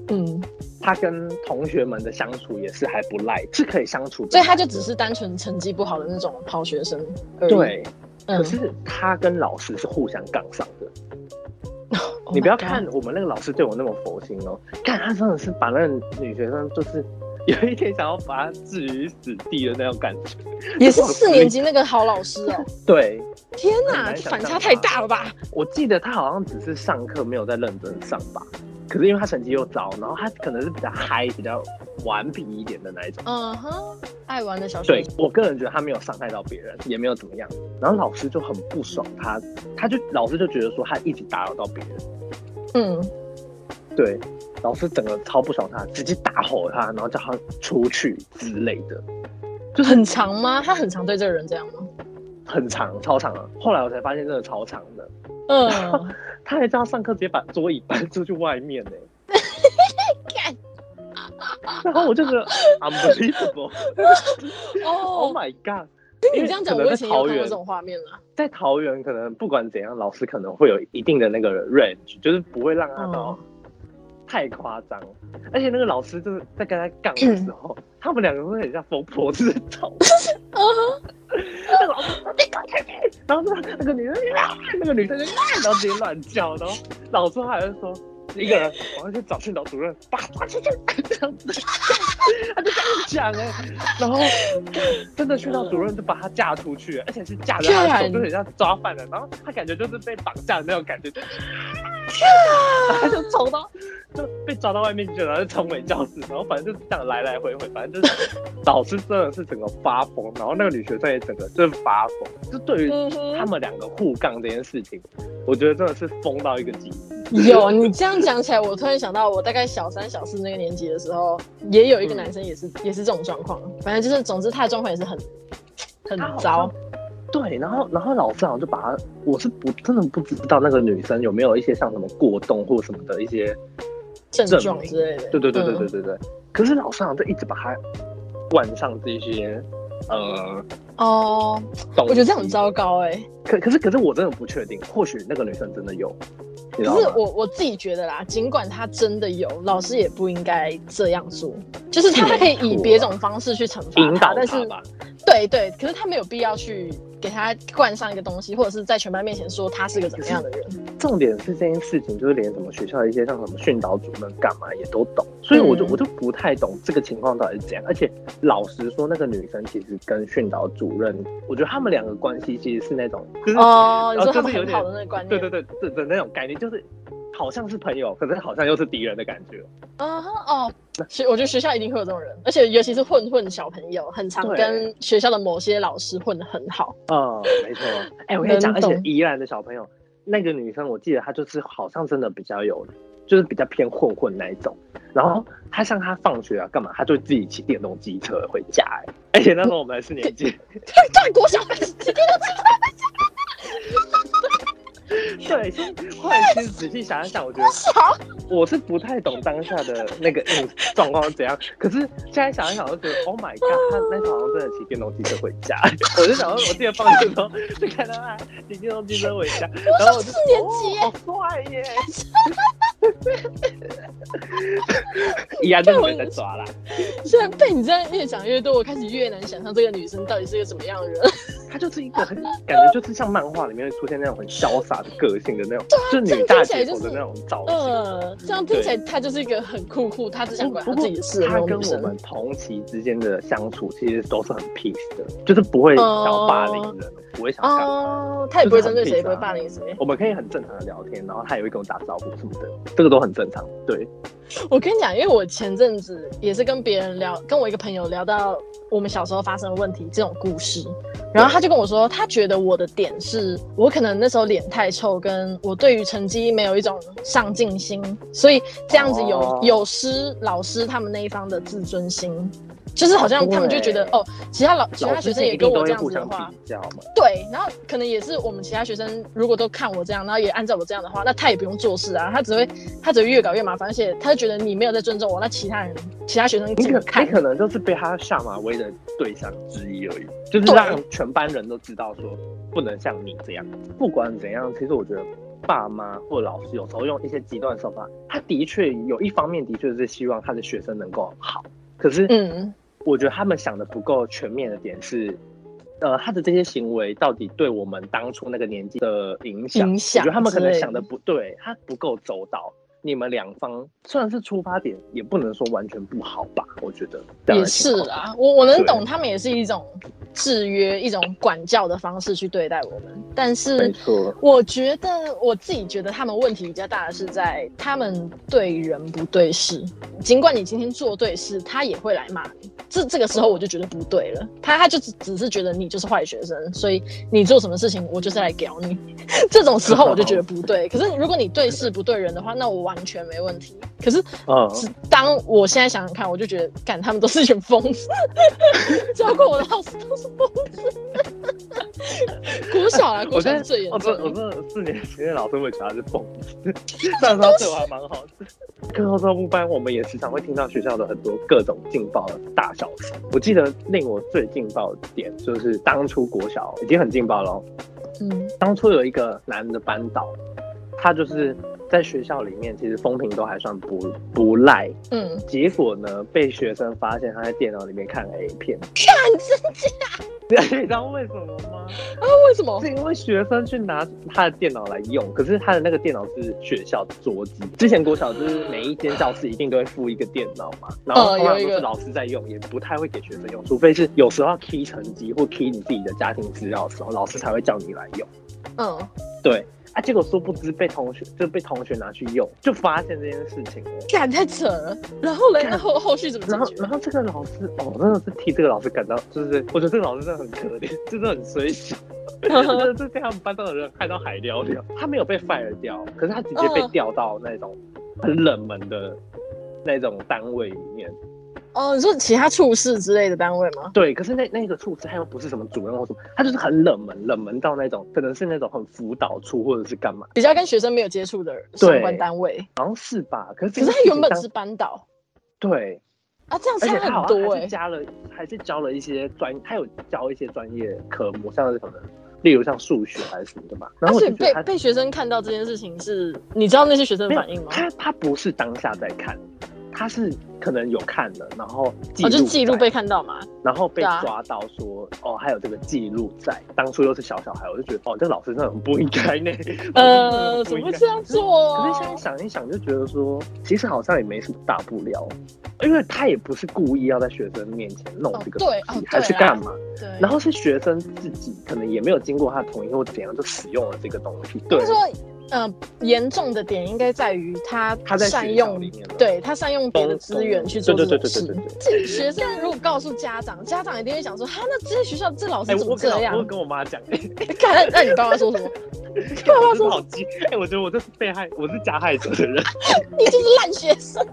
S3: 嗯，
S4: 他跟同学们的相处也是还不赖，是可以相处的。
S3: 所以他就只是单纯成绩不好的那种好学生而已。
S4: 对，
S3: 嗯，
S4: 可是他跟老师是互相杠上的。
S3: Oh
S4: 你不要看我们那个老师对我那么佛心哦，看他真的是把那个女学生就是有一点想要把他置于死地的那种感觉。
S3: 也是四年级那个好老师哦。*laughs*
S4: 对，
S3: 天哪，反差太大了吧？
S4: 我记得他好像只是上课没有在认真上吧，可是因为他成绩又糟，然后他可能是比较嗨、比较顽皮一点的那一种。
S3: 嗯哼，爱玩的小学
S4: 对。我个人觉得他没有伤害到别人，也没有怎么样。然后老师就很不爽他，他就老师就觉得说他一直打扰到别人。
S3: 嗯，
S4: 对，老师整个超不爽他，直接大吼他，然后叫他出去之类的，
S3: 就很长吗？他很常对这个人这样吗？
S4: 很长，超长啊。后来我才发现，真的超长的。
S3: 嗯，*laughs*
S4: 他还叫他上课直接把桌椅搬出去外面呢。*laughs* 然后我就觉得 unbelievable。*laughs* Oh my god！
S3: 你这样讲，我以前有看过这种画面了。
S4: 在桃园，可能不管怎样，老师可能会有一定的那个 range，就是不会让他到太夸张。而且那个老师就是在跟他杠的时候，他们两个会很像疯婆子吵。*laughs* 那老师，然后那那个女生，那个女生就然后直接乱叫，然后老师还是说。一个人，我要去找训导主任，把他抓出去，这样子，他就这样讲哎，然后真的训导主任就把他架出去，而且是架着他的手，就很像抓犯人，然后他感觉就是被绑架的那种感觉，他就冲到 *laughs* 就被抓到外面去了，就冲回教室，然后反正就这样来来回回，反正就是 *laughs* 老师真的是整个发疯，然后那个女学生也整个就是发疯，就对于他们两个互杠这件事情，我觉得真的是疯到一个极致。
S3: 有你这样讲起来，我突然想到，我大概小三、小四那个年级的时候，也有一个男生也是也是这种状况。反正就是，总之他的状况也是很很糟。
S4: 对，然后然后老师好像就把他，我是不真的不知道那个女生有没有一些像什么过动或什么的一些
S3: 症状之类的。
S4: 对对对对对对对。可是老师好像就一直把他冠上这些。呃
S3: 哦，我觉得这样很糟糕哎。
S4: 可可是可是我真的不确定，或许那个女生真的有。
S3: 可是我我自己觉得啦，尽管她真的有，老师也不应该这样做。就是他可以以别种方式去惩罚
S4: 他，
S3: 但是对对，可是他没有必要去。给他冠上一个东西，或者是在全班面前说他是个怎么样的人。
S4: 重点是这件事情，就是连什么学校的一些像什么训导主任干嘛也都懂，所以我就我就不太懂这个情况到底是怎样。而且老实说，那个女生其实跟训导主任，我觉得他们两个关系其实是那种
S3: 哦，你说他们很好的那个观念，
S4: 对对对的那种概念，就是。好像是朋友，可是好像又是敌人的感觉。
S3: 嗯哦，学我觉得学校一定会有这种人，而且尤其是混混小朋友，很常跟学校的某些老师混得很好。
S4: 嗯，没错。*laughs* 哎，我跟你讲，而且宜兰的小朋友，那个女生，我记得她就是好像真的比较有，就是比较偏混混那一种。然后她像她放学啊干嘛，她就自己骑电动机车回家。哎，而且那时候我们还是年纪，
S3: 对，国小骑电动机车回
S4: 家。对，后来其实仔细想一想，我觉得我是不太懂当下的那个状况是怎样。可是现在想一想，就觉得 Oh my God，他那时候好像真的骑电动机车回家。我就想说，我记得放学的时候就看到他骑电动机车回家，然后我就
S3: 四年级，
S4: 好帅耶！*laughs* 依然就被在抓了。
S3: 现在被你这样越讲越多，我开始越难想象这个女生到底是个什么样的人。
S4: 她就是一个很感觉就是像漫画里面会出现那种很潇洒的个性的那种，就女大姐头的那种造型。
S3: 呃，这样听起来她就是一个很酷酷，她只想管她自己的事。她
S4: 跟我们同期之间的相处其实都是很 peace 的，就是不会想霸凌人，不会想
S3: 哦，她也不会针对谁，不会霸凌谁。
S4: 我们可以很正常的聊天，然后她也会跟我打招呼什么的，这个都很正常。对。*laughs*
S3: 我跟你讲，因为我前阵子也是跟别人聊，跟我一个朋友聊到我们小时候发生的问题这种故事，然后他就跟我说，他觉得我的点是我可能那时候脸太臭，跟我对于成绩没有一种上进心，所以这样子有有失老师他们那一方的自尊心。就是好像他们就觉得哦，其他老其他学生也跟我这样子的话，对，然后可能也是我们其他学生如果都看我这样，然后也按照我这样的话，那他也不用做事啊，他只会他只会越搞越麻烦，而且他就觉得你没有在尊重我，那其他人其他学生
S4: 你可你可能就是被他下马威的对象之一而已，就是让全班人都知道说不能像你这样。不管怎样，其实我觉得爸妈或老师有时候用一些极端手法，他的确有一方面的确是希望他的学生能够好，可是嗯。我觉得他们想的不够全面的点是，呃，他的这些行为到底对我们当初那个年纪的影响？影响？我觉得他们可能想的不对，他不够周到。你们两方虽然是出发点，也不能说完全不好吧？我觉得
S3: 也是啊，我我能懂，他们也是一种制约、一种管教的方式去对待我们。但是，我觉得我自己觉得他们问题比较大的是在他们对人不对事。尽管你今天做对事，他也会来骂你。这这个时候我就觉得不对了。他他就只只是觉得你就是坏学生，所以你做什么事情我就是来屌你。*laughs* 这种时候我就觉得不对。可是如果你对事不对人的话，那我完全没问题。可是当我现在想想看，我就觉得，干他们都是一群疯子，*laughs* 教过我的老师都是。*laughs* 国小啊，国小
S4: 我真的
S3: 是最严
S4: 我
S3: 重的。
S4: 真我真的四年级的老师会觉得他是疯子，*laughs* 但是他对我还蛮好的。课后照顾班，我们也时常会听到学校的很多各种劲爆的大小事。我记得令我最劲爆的点，就是当初国小已经很劲爆了哦，
S3: 嗯，
S4: 当初有一个男的班导，他就是在学校里面其实风评都还算不不赖，
S3: 嗯，
S4: 结果呢被学生发现他在电脑里面看 A 片，
S3: 看真假？*laughs*
S4: 你知道为什么吗？
S3: 为什么？
S4: 是因为学生去拿他的电脑来用，可是他的那个电脑是学校的桌机。之前国小就是每一间教室一定都会附一个电脑嘛，然后通常都是老师在用，也不太会给学生用，除非是有时候要 key 成绩或 key 你自己的家庭资料的时候，老师才会叫你来用。
S3: 嗯，
S4: 对啊，结果殊不知被同学就被同学拿去用，就发现这件事情了。
S3: 干太扯了。然后嘞，然后后续怎么解
S4: 然后，然后这个老师，哦，真的是替这个老师感到，就是我觉得这个老师真的很可怜，真的很衰小，*laughs* 真的是被他们班上的人害到海聊聊。他没有被 fire 掉，可是他直接被
S3: 嗯
S4: 调到那种很冷门的那种单位里面。
S3: 哦，你说其他处室之类的单位吗？
S4: 对，可是那那个处室他又不是什么主任或什么，他就是很冷门，冷门到那种可能是那种很辅导处或者是干嘛，
S3: 比较跟学生没有接触的相关单位。
S4: 好像是吧？可是
S3: 可是他原本是班导
S4: 对，
S3: 啊，这样差很多哎、
S4: 加了，还是教了一些专，他有教一些专业科目，像是可能，例如像数学还是什么的吧。然
S3: 而且被被学生看到这件事情是，你知道那些学生的反应吗？
S4: 他他不是当下在看，他是可能有看了，然后记
S3: 哦，
S4: 录、
S3: 就是记录被，看到嘛。
S4: 然后被抓到说，哦，还有这个记录在。当初又是小小孩，我就觉得，哦，这个老师真的很不应该呢。*laughs*
S3: 呃，怎么会这样做？
S4: 可是现在想一想，就觉得说，其实好像也没什么大不了，因为他也不是故意要在学生面前弄这个东西，
S3: 哦对哦
S4: 还是干嘛？
S3: 对，
S4: 然后是学生自己可能也没有经过他同意或怎样就使用了这个东西。对
S3: 呃，严重的点应该在于他
S4: 他在
S3: 善用
S4: 里面，
S3: 对他善用别的资源去做
S4: 对
S3: 这种事
S4: 对对对对对。
S3: 这学生如果告诉家长，家长一定会想说，哈，那这些学校这老师
S4: 哎、
S3: 怎么这样
S4: 我？跟我妈讲，*laughs* 哎、
S3: 看，那那你爸妈说什么？*laughs*
S4: 爸爸说好鸡？哎、我觉得我这是被害，我是加害者的人。*laughs*
S3: 你就是烂学生。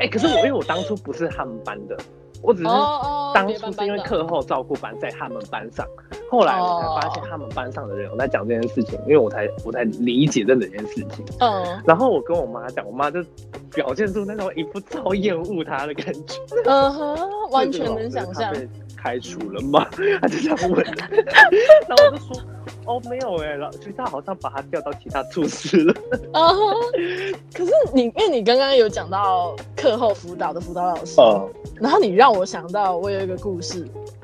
S4: 哎、可是我因为我当初不是他们班的，我只是
S3: 哦
S4: 当初是因为课后照顾班在他们班上，后来我才发现他们班上的人有在讲这件事情，因为我才我才理解这整件事情。
S3: 嗯。
S4: 然后我跟我妈讲，我妈就表现出那种一副超厌恶他的感觉，
S3: 嗯哼，*laughs* 完全能想象
S4: 开除了吗？*laughs* 他就这样问，*laughs* 然后我就说。哦，没有哎，老学校好像把他调到其他处室了。
S3: 啊哈！可是你，因为你刚刚有讲到课后辅导的辅导老师，
S4: 哦
S3: 然后你让我想到我有一个故事，
S4: 哦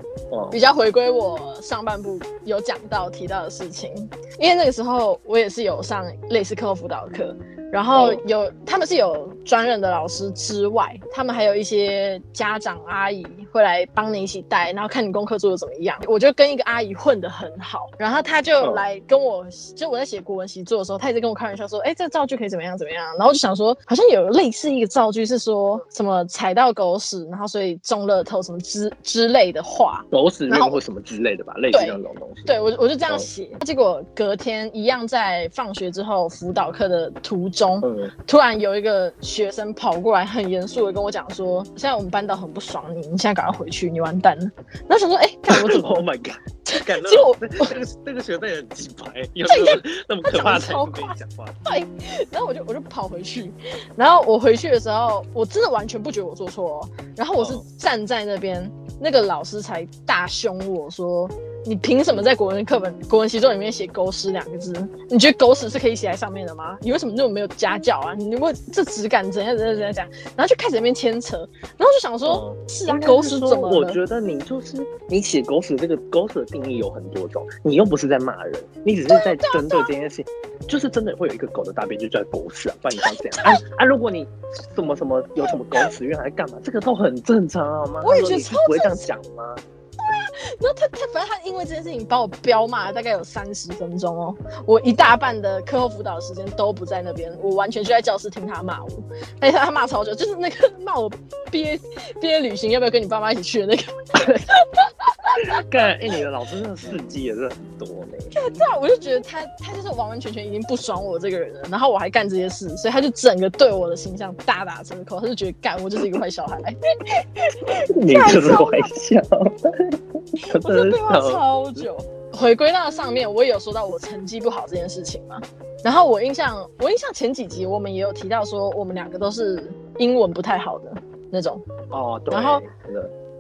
S3: 比较回归我上半部有讲到提到的事情。因为那个时候我也是有上类似课后辅导课，然后
S4: 哦
S3: 有他们是有专任的老师之外，他们还有一些家长阿姨会来帮你一起带，然后看你功课做的怎么样。我就跟一个阿姨混得很好，然后她就
S4: 哦
S3: 来跟我，就我在写国文习作的时候，她一直跟我开玩笑说，哎、这个造句可以怎么样怎么样。然后我就想说，好像有类似一个造句是说什么踩到狗屎，然后所以中乐透什么之之类的话。
S4: 狗屎运或什么之类的吧，类似
S3: 对
S4: 那种东西。
S3: 对我我就这样
S4: 哦
S3: 写，结果隔天一样在放学之后辅导课的途中，
S4: 嗯，
S3: 突然有一个学生跑过来，很严肃的跟我讲说：“现在我们班导很不爽你，你现在赶快回去，你完蛋了。”然后想说：“哎、干我怎么 *laughs*
S4: Oh my god！*laughs* 感
S3: 结果
S4: 那那个那个学生也很鸡白，*laughs* 有那么那么可怕才不跟你讲话。
S3: 然后我就我就跑回去，然后我回去的时候，我真的完全不觉得我做错哦。然后我是
S4: 哦
S3: 站在那边，那个老师才大凶我说：“你凭什么在国文课本、国文习作里面写‘狗屎’两个字？你觉得狗屎是可以写在上面的吗？你为什么那么没有家教啊？你如果这质感怎样怎样怎样怎样？”然后就开始在那边牵扯，然后就想说：“
S4: 哦
S3: 是啊，狗屎怎么？”
S4: 我觉得你就是你写狗屎这个狗屎的定义有很多种，你又不是在骂人，你只是在针对这件事情，就是真的会有一个狗的大便就叫狗屎啊，不然你想怎样？*laughs* 啊啊！如果你什么什么有什么狗屎运还是干嘛，这个都很正常好吗？
S3: 我也觉得
S4: 不会这样讲吗？*laughs*
S3: 然后他他反正他因为这件事情把我彪骂了大概有三十分钟哦，我一大半的课后辅导时间都不在那边，我完全就在教室听他骂我，而且他骂超久，就是那个 *laughs* 骂我毕业毕业旅行要不要跟你爸妈一起去的那个。*laughs*
S4: 干，哎，你的老师真的事迹也是很多呢。
S3: 对啊，我就觉得他他就是完完全全已经不爽我这个人了，然后我还干这些事，所以他就整个对我的形象大打折扣，他就觉得干我就是一个坏小孩。
S4: 你就是坏笑，*laughs*
S3: 我真的被骂超久。回归到上面，我也有说到我成绩不好这件事情嘛。然后我印象，我印象前几集我们也有提到说，我们两个都是英文不太好的那种。
S4: 哦，对。
S3: 然后。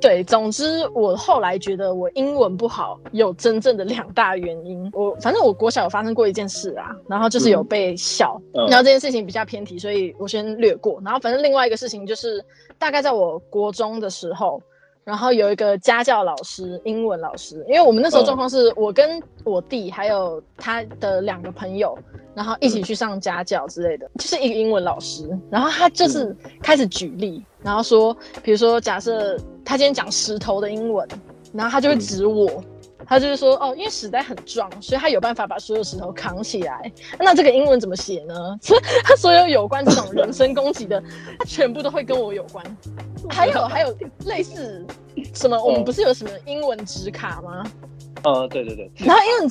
S3: 对，总之我后来觉得我英文不好有真正的两大原因。我反正我国小有发生过一件事啊，然后就是有被笑，然后这件事情比较偏题，所以我先略过。然后反正另外一个事情就是大概在我国中的时候。然后有一个家教老师，英文老师，因为我们那时候状况是我跟我弟还有他的两个朋友，然后一起去上家教之类的，就是一个英文老师。然后他就是开始举例，然后说，比如说假设他今天讲石头的英文，然后他就会指我。他就是说，哦，因为史代很壮，所以他有办法把所有石头扛起来。那这个英文怎么写呢？所以他所有有关这种人身攻击的，他全部都会跟我有关。还有还有类似什么？我们不是有什么英文纸卡吗？
S4: 呃，对对对。
S3: 然后英文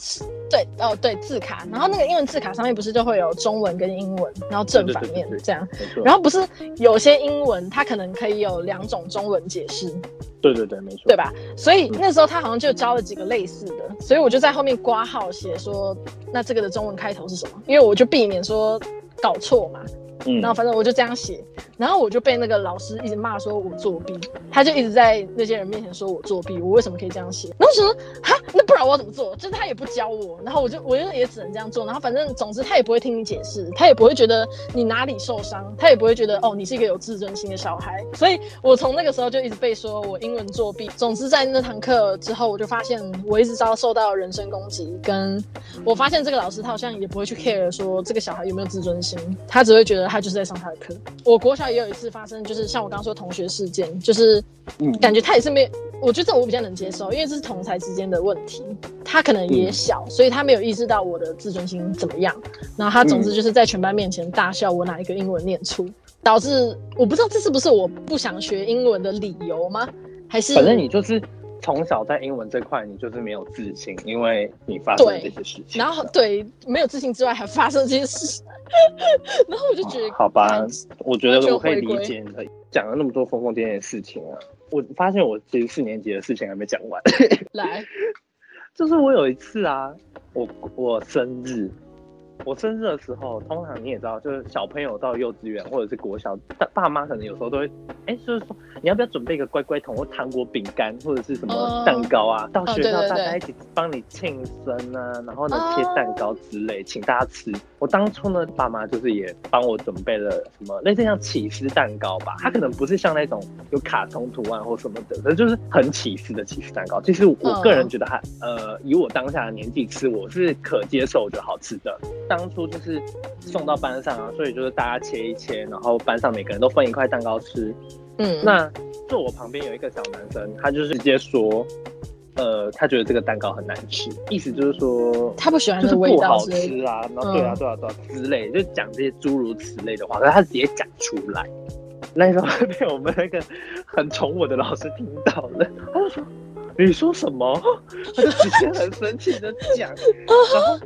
S3: 对哦对字卡，然后那个英文字卡上面不是就会有中文跟英文，然后正反面这样。然后不是有些英文它可能可以有两种中文解释。
S4: 对对对，没错，
S3: 对吧？所以那时候他好像就教了几个类似的，所以我就在后面挂号写说，那这个的中文开头是什么？因为我就避免说搞错嘛。嗯。然后反正我就这样写，然后我就被那个老师一直骂说我作弊，他就一直在那些人面前说我作弊，我为什么可以这样写？然后我说哈，那不然我要怎么做？就是他也不教我，然后我就我就也只能这样做，然后反正总之他也不会听你解释，他也不会觉得你哪里受伤，他也不会觉得哦你是一个有自尊心的小孩，所以我从那个时候就一直被说我英文作弊。总之在那堂课之后，我就发现我一直遭受到人身攻击，跟我发现这个老师他好像也不会去 care 说这个小孩有没有自尊心，他只会觉得他。他就是在上他的课。我国小也有一次发生，就是像我刚刚说同学事件，就是感觉他也是没，我觉得这我比较能接受，因为这是同才之间的问题，他可能也小，所以他没有意识到我的自尊心怎么样。然后他总之就是在全班面前大笑我哪一个英文念出，导致我不知道这是不是我不想学英文的理由吗？还是
S4: 反正你就是从小在英文这块你就是没有自信，因为你发生这些事情。
S3: 然后对没有自信之外，还发生这些事。然后我就觉得，
S4: 好吧，我觉得我可以理解你的讲了那么多疯疯癫癫的事情啊。我发现我其实四年级的事情还没讲完。
S3: 来，*laughs*
S4: 就是我有一次啊，我我生日。我生日的时候，通常你也知道，就是小朋友到幼稚园或者是国小，爸爸妈可能有时候都会，哎，就是说你要不要准备一个乖乖桶或糖果、饼干或者是什么蛋糕啊，到学校大家一起帮你庆生啊，然后呢切蛋糕之类，请大家吃。我当初呢，爸妈就是也帮我准备了什么类似像起司蛋糕吧，它可能不是像那种有卡通图案或什么的，可就是很起司的起司蛋糕。其实我个人觉得还，呃，以我当下的年纪吃，我是可接受就好吃的。当初就是送到班上啊，所以就是大家切一切，然后班上每个人都分一块蛋糕吃。嗯，那坐我旁边有一个小男生，他就是直接说，呃，他觉得这个蛋糕很难吃，意思就是说
S3: 他不喜欢，
S4: 就是不好吃啊，然后对啊对啊对啊之类，就讲这些诸如此类的话，可是他直接讲出来，那时候被我们那个很宠我的老师听到了，他就说。你说什么？*laughs* 他就直接很生气的讲，*laughs* 然后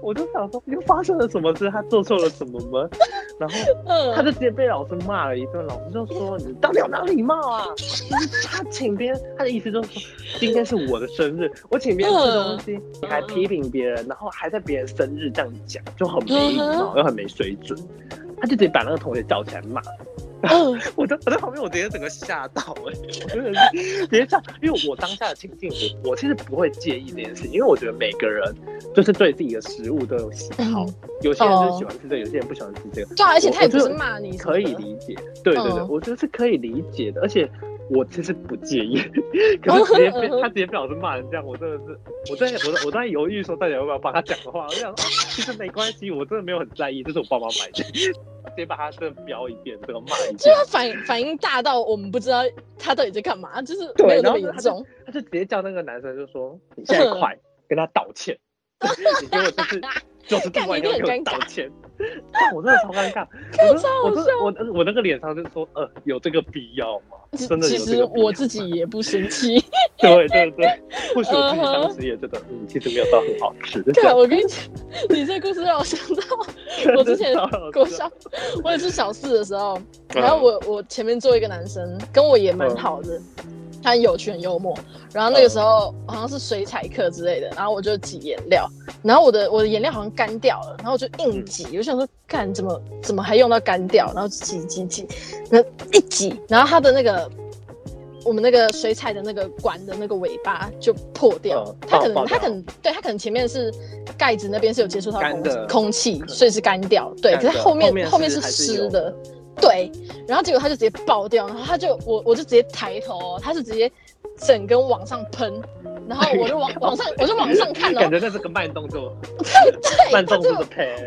S4: 我就想说，又发生了什么事？他做错了什么吗？然后他就直接被老师骂了一顿。老师就说：“你到底有哪礼貌啊？他请别人，他的意思就是说，今天是我的生日，我请别人吃东西，你还批评别人，然后还在别人生日这样讲，就很没礼貌，又很没水准。他就直接把那个同学叫起来骂。”我在我在旁边，我直接整个吓到哎！我真的是直接吓，因为我当下的情境，我我其实不会介意这件事，因为我觉得每个人就是对自己的食物都有喜好，有些人就是喜欢吃这个，有些人不喜欢吃这个。
S3: 对，而且他也不是骂你，
S4: 可以理解。对对对，我觉得是可以理解的，而且我其实不介意。*laughs* 可是直接被 *laughs* 他直接被老师骂成这样，我真的是，我在我我在犹豫说，大家要不要帮他讲的话，我想其实没关系，我真的没有很在意，这是我爸妈买的。直接把他这标一遍，这个骂一遍，
S3: 就他反反应大到我们不知道他到底在干嘛，就是没有那么严重。
S4: 他就直接叫那个男生就说：“你现在快 *laughs* 跟他道歉，你给我就是就是这么要给我道歉。*laughs* ”我真的超尴尬，*laughs* 我
S3: 超好笑
S4: 我我我那个脸上就说：“呃，有这个必要吗？”真的
S3: 其实我自己也不生气。*laughs*
S4: 对对对，或许我自己当时也觉得，嗯，其实没有到很好吃。
S3: 对，我跟你讲，你这故事让我想到我之前国小，我也是小四的时候，然后我我前面坐一个男生，跟我也蛮好的，他很有趣很幽默。然后那个时候好像是水彩课之类的，然后我就挤颜料，然后我的我的颜料好像干掉了，然后我就硬挤，我就想说，干怎么怎么还用到干掉？然后挤挤挤，然后一挤，然后他的那个。我们那个水彩的那个管的那个尾巴就破掉，
S4: 嗯
S3: 它可能它可能对它可能前面是盖子那边是有接触到空空气，所以是干掉。对，可是后面
S4: 后面是
S3: 湿的，对。然后结果他就直接爆掉，然后他就我我就直接抬头哦，它是直接整根往上喷，然后我就往往上我就往上看哦
S4: 感，觉那是个慢动作，*laughs*
S3: 对，
S4: 慢动作。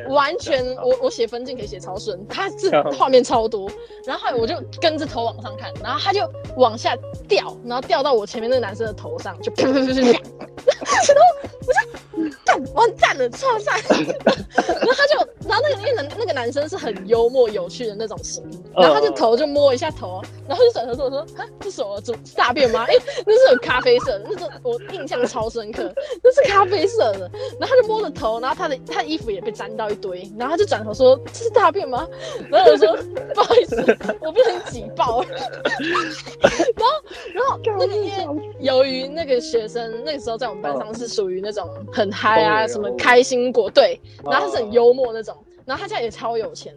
S3: 完全我我写分镜可以写超顺，他是画面超多，然后我就跟着头往上看，然后他就往下掉，然后掉到我前面那个男生的头上，就啪啪啪啪啪，然后我就干完蛋了，超赞，然后他就，然后那个那个男那个男生是很幽默有趣的那种型，然后他就头就摸一下头，然后就转头跟我说，啊，这什么？大便吗？哎、那是有咖啡色的，那是我印象超深刻，那是咖啡色的。然后他就摸着头，然后他的他的衣服也被沾到一堆，然后他就转头说：“这是大便吗？”然后我说：“不好意思，我不小心挤爆了。*laughs* ”然后，然后那个因为由于那个学生那个时候在我们班上是属于那种很嗨啊，什么开心果，对，
S4: 哦
S3: 然后他是很幽默那种，然后他家也超有钱。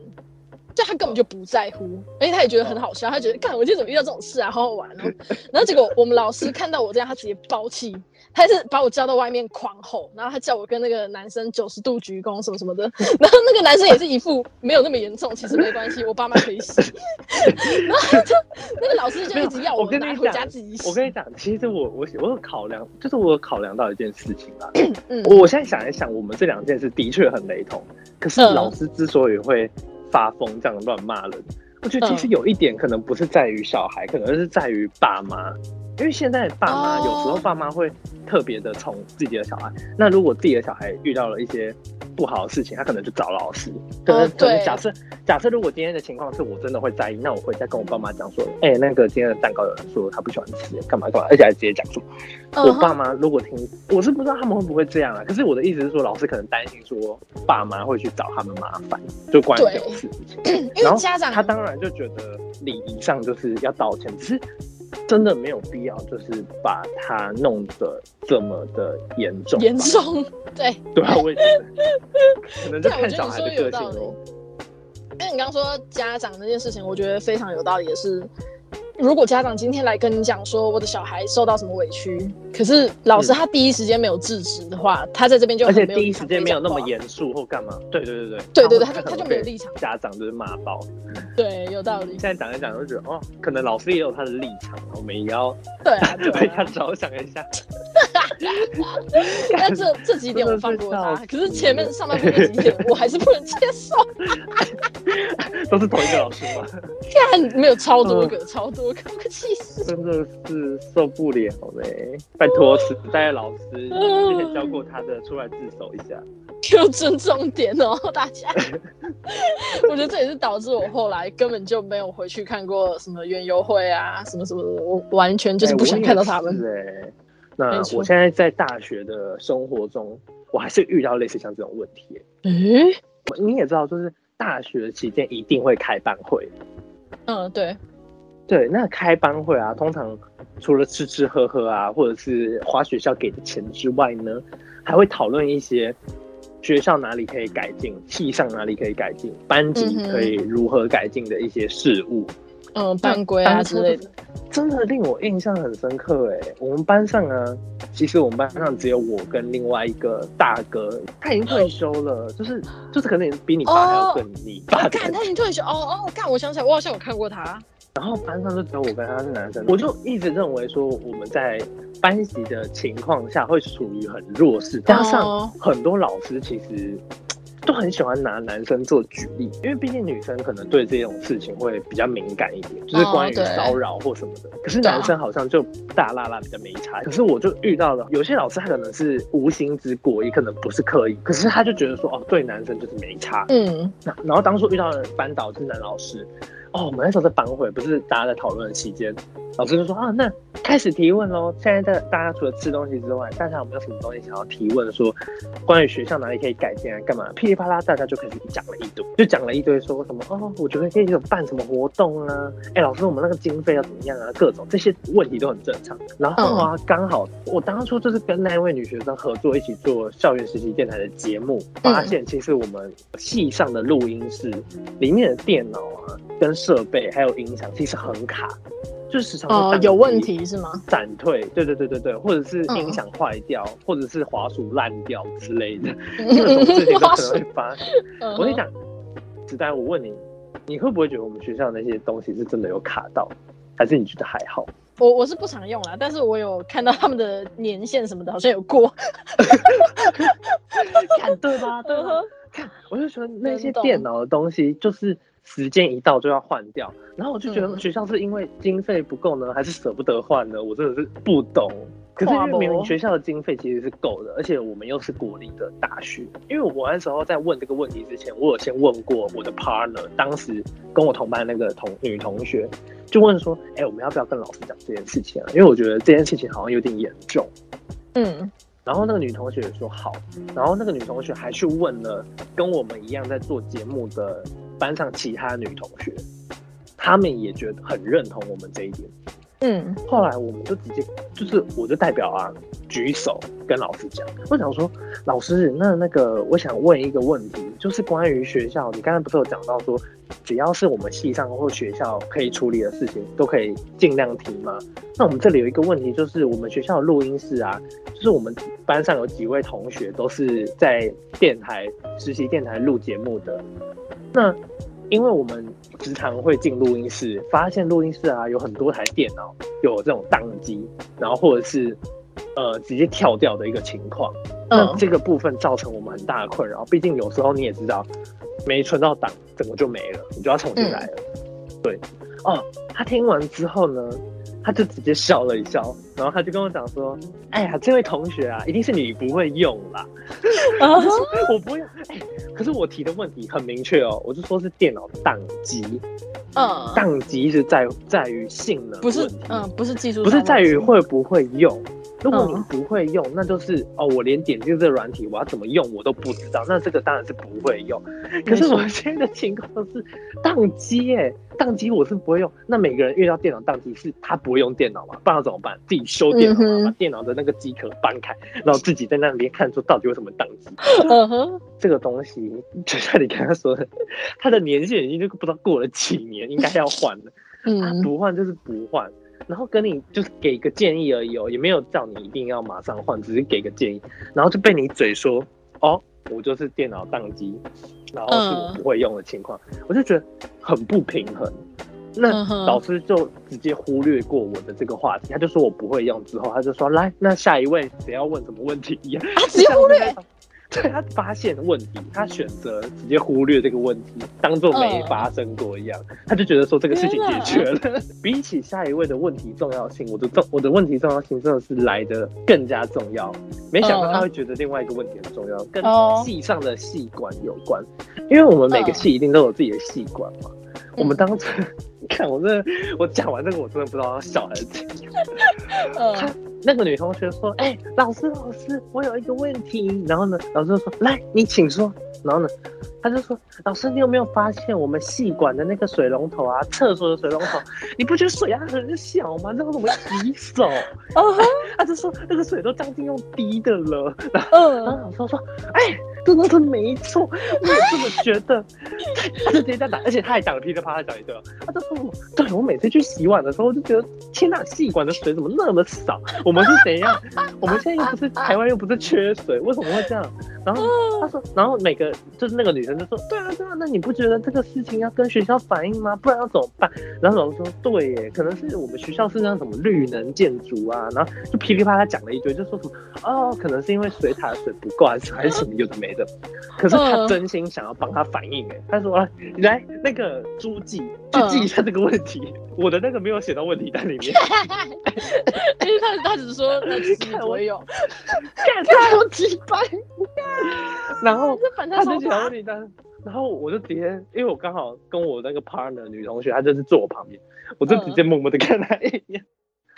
S3: 就他根本就不在乎，而且他也觉得很好笑，他觉得，看我今天怎么遇到这种事啊，好好玩哦。然后结果我们老师看到我这样，他直接爆气，他是把我叫到外面狂吼，然后他叫我跟那个男生九十度鞠躬什么什么的，然后那个男生也是一副没有那么严重，其实没关系，我爸妈可以洗。然后他就那个老师就一直要
S4: 我跟你
S3: 拿回家自己洗。
S4: 我跟你讲，其实我我我有考量，就是我有考量到一件事情啊。
S3: 嗯
S4: 我现在想一想，我们这两件事的确很雷同，可是
S3: 嗯
S4: 老师之所以会发疯这样乱骂人，我觉得其实
S3: 嗯
S4: 有一点可能不是在于小孩，可能是在于爸妈。因为现在爸妈
S3: 哦
S4: 有时候爸妈会特别的宠自己的小孩，那如果自己的小孩遇到了一些不好的事情，他可能就找老师。可能、假设假设如果今天的情况是我真的会在意，那我会再跟我爸妈讲说，哎、那个今天的蛋糕有人说他不喜欢吃，干嘛干嘛，而且还直接讲出。
S3: 嗯
S4: 我爸妈如果听，我是不知道他们会不会这样啊。可是我的意思是说，老师可能担心说爸妈会去找他们麻烦，就关于这种事情。
S3: 因
S4: 然后
S3: 为家长
S4: 他当然就觉得礼仪上就是要道歉，只是真的没有必要，就是把它弄得这么的严重。
S3: 严重，对，*laughs*
S4: 对啊，我也觉得，可能就
S3: 对，我
S4: 看小孩的个性哦。。
S3: 因为你刚刚说家长那件事情，我觉得非常有道理也是，如果家长今天来跟你讲说我的小孩受到什么委屈，可是老师
S4: 嗯
S3: 他第一时间没有制止的话，他在这边就
S4: 而且第一时间没有那么严肃或干嘛，对对对对，
S3: 对对对他就他就没有立场
S4: 家长就是骂爆。
S3: 对，有道理
S4: 现。在讲一讲就觉得哦，可能老师也有他的立场，我们也要
S3: 对
S4: 为他
S3: 啊。*laughs*
S4: 着想一下。*laughs*
S3: 那这这几点我放过他，可是前面上半部那几点我还是不能接受。*laughs*
S4: 都是同一个老师吗？*laughs*
S3: 看没有超多
S4: 嗯
S3: 个，超多个，我快气死！
S4: 真的是受不了嘞！拜托，时代的老师之前教过他的，出来自首一下。
S3: 给我尊重点哦，大家。我觉得这也是导致我后来根本就没有回去看过什么园游会啊，什么什么的，我完全就是不想看到他们。
S4: 哎，那我现在在大学的生活中，我还是遇到类似像这种问题。
S3: 诶，
S4: 你也知道，就是大学期间一定会开班会。
S3: 嗯，对，
S4: 对，那开班会啊，通常除了吃吃喝喝啊，或者是花学校给的钱之外呢，还会讨论一些学校哪里可以改进，系上哪里可以改进，班级可以如何改进的一些事物。
S3: 嗯，班规啊之类的。
S4: 真的令我印象很深刻哎！我们班上啊，其实我们班上只有我跟另外一个大哥，他已经退休了，就是就是可能比你爸还要更你爸的
S3: 干，他已经退休哦哦，干，我想起来，我好像有看过他。
S4: 然后班上就只有我跟他是男生，我就一直认为说我们在班级的情况下会处于很弱势，加上
S3: 哦
S4: 很多老师其实都很喜欢拿男生做举例，因为毕竟女生可能对这种事情会比较敏感一点，就是关于骚扰或什么的。可是男生好像就大辣辣比较没差。可是我就遇到了有些老师，他可能是无心之过，也可能不是刻意，可是他就觉得说，哦，对男生就是没差。
S3: 嗯
S4: 那然后当初遇到的班导是男老师，哦，我们那时候在班会，不是大家在讨论的期间，老师就说啊，那开始提问喽。现在在大家除了吃东西之外，大家有没有什么东西想要提问？说关于学校哪里可以改进啊，干嘛？噼里啪啦，大家就开始讲了一堆，就讲了一堆，说什么哦，我觉得可以有办什么活动啊？哎，老师，我们那个经费要怎么样啊？各种这些问题都很正常。然后啊，刚好我当初就是跟那一位女学生合作，一起做校园实习电台的节目，发现其实我们系上的录音室里面的电脑啊，跟设备还有音响其实很卡，就是时常
S3: 哦有问题是吗？
S4: 闪退，对对对对对，或者是
S3: 嗯
S4: 音响坏掉，或者是滑鼠烂掉之类的，*laughs* 这种事情都可能会发生。
S3: 嗯
S4: 我跟你讲，子丹，我问你，你会不会觉得我们学校那些东西是真的有卡到，还是你觉得还好？
S3: 我我是不常用啦，但是我有看到他们的年限什么的，好像有过。*laughs*
S4: 看对吧？看，我就觉得那些电脑的东西，就是时间一到就要换掉。然后我就觉得
S3: 嗯
S4: 学校是因为经费不够呢，还是舍不得换呢？我真的是不懂。可是因为明明学校的经费其实是够的，而且我们又是国立的大学。因为我那时候在问这个问题之前，我有先问过我的 partner，当时跟我同班那个同女同学，就问说：“哎、我们要不要跟老师讲这件事情啊？因为我觉得这件事情好像有点严重。”
S3: 嗯
S4: 然后那个女同学也说好，然后那个女同学还去问了跟我们一样在做节目的班上其他女同学，她们也觉得很认同我们这一点。
S3: 嗯
S4: 后来我们就直接就是我就代表啊举手跟老师讲，我想说老师，那那个我想问一个问题，就是关于学校，你刚才不是有讲到说，只要是我们系上或学校可以处理的事情，都可以尽量提吗？那我们这里有一个问题，就是我们学校的录音室啊，就是我们班上有几位同学都是在电台实习电台录节目的，那因为我们时常会进录音室，发现录音室啊有很多台电脑有这种宕机，然后或者是呃直接跳掉的一个情况。那
S3: 嗯
S4: 这个部分造成我们很大的困扰，毕竟有时候你也知道，没存到档，整个就没了，你就要重新来了。对，哦，他听完之后呢，他就直接笑了一笑，然后他就跟我讲说：“哎呀，这位同学啊，一定是你不会用啦。”
S3: 啊 *laughs*
S4: 我不会用，哎、可是我提的问题很明确哦，我就说是电脑宕机，
S3: 嗯，
S4: 宕机是在在于性能
S3: 不是嗯不是技术，
S4: 不是在于会不会用。如果你
S3: 嗯
S4: 不会用，那就是哦，我连点进这个软体我要怎么用我都不知道，那这个当然是不会用。可是我现在的情况是宕机哎，宕机我是不会用。那每个人遇到电脑宕机是他不会用电脑嘛？不然怎么办？自己修电脑嘛，
S3: 嗯
S4: 把电脑的那个机壳搬开，然后自己在那边看出到底为什么宕机。
S3: 嗯哼，
S4: 这个东西，就像你刚刚说的，它的年限已经就不知道过了几年，应该要换了。啊
S3: 嗯
S4: 不换就是不换，然后跟你就是给个建议而已哦，也没有叫你一定要马上换，只是给个建议，然后就被你嘴说哦，我就是电脑宕机，然后是我不会用的情况，我就觉得很不平衡。那老师就直接忽略过我的这个话题，他就说我不会用，之后他就说来，那下一位谁要问什么问题一样，
S3: 啊直接忽略，
S4: 对他发现问题，他选择直接忽略这个问题，当做没
S3: 嗯
S4: 发生过一样，他就觉得说这个事情解决了。*laughs* 比起下一位的问题重要性，我的重我的问题重要性真的是来的更加重要。没想到他会觉得另外一个问题很重要，跟
S3: 哦
S4: 系上的系管有关，因为我们每个
S3: 嗯
S4: 系一定都有自己的系管嘛。我们当时 *laughs* 看我真的，我讲完这个我真的不知道要笑还是怎样。他
S3: 嗯
S4: 那个女同学说：“哎、老师，老师，我有一个问题。”然后呢，老师就说：“来，你请说。”然后呢，他就说：“老师，你有没有发现我们系管的那个水龙头啊，厕所的水龙头，你不觉得水压很小吗？这个怎么洗手？”
S3: 哦 *laughs*
S4: 他就说：“那个水都将近用滴的了。”然后然后
S3: 嗯
S4: 老师就说：“哎、真的是没错，*laughs* 我也这么觉得。”他就直接在打，而且他还讲了噼里啪啦讲一堆哦。他就说我：“对我每次去洗碗的时候，我就觉得天哪，细管的水怎么那么少？我们是怎样？我们现在又不是台湾，又不是缺水，为什么会这样？”然后他说，然后每个就是那个女生就说：“对啊，对啊，那你不觉得这个事情要跟学校反映吗？不然要怎么办？”然后老师说：“对耶，可能是我们学校是那什么绿能建筑啊，然后就噼里啪啦讲了一堆，就说什么哦，可能是因为水塔的水不够，还是还是什么有的没来的，可是他
S3: 嗯。
S4: 真心想要帮他反映哎、他说啊，来那个书记去
S3: 嗯
S4: 记一下这个问题，我的那个没有写到问题单里面，*laughs*
S3: 因为他他只说那其实我有，
S4: 看他有几百，*laughs* 然后他就写到问。题单，然后我就直接，因为我刚好跟我那个 partner 女同学，她就是坐我旁边，我就直接默默的看她一眼。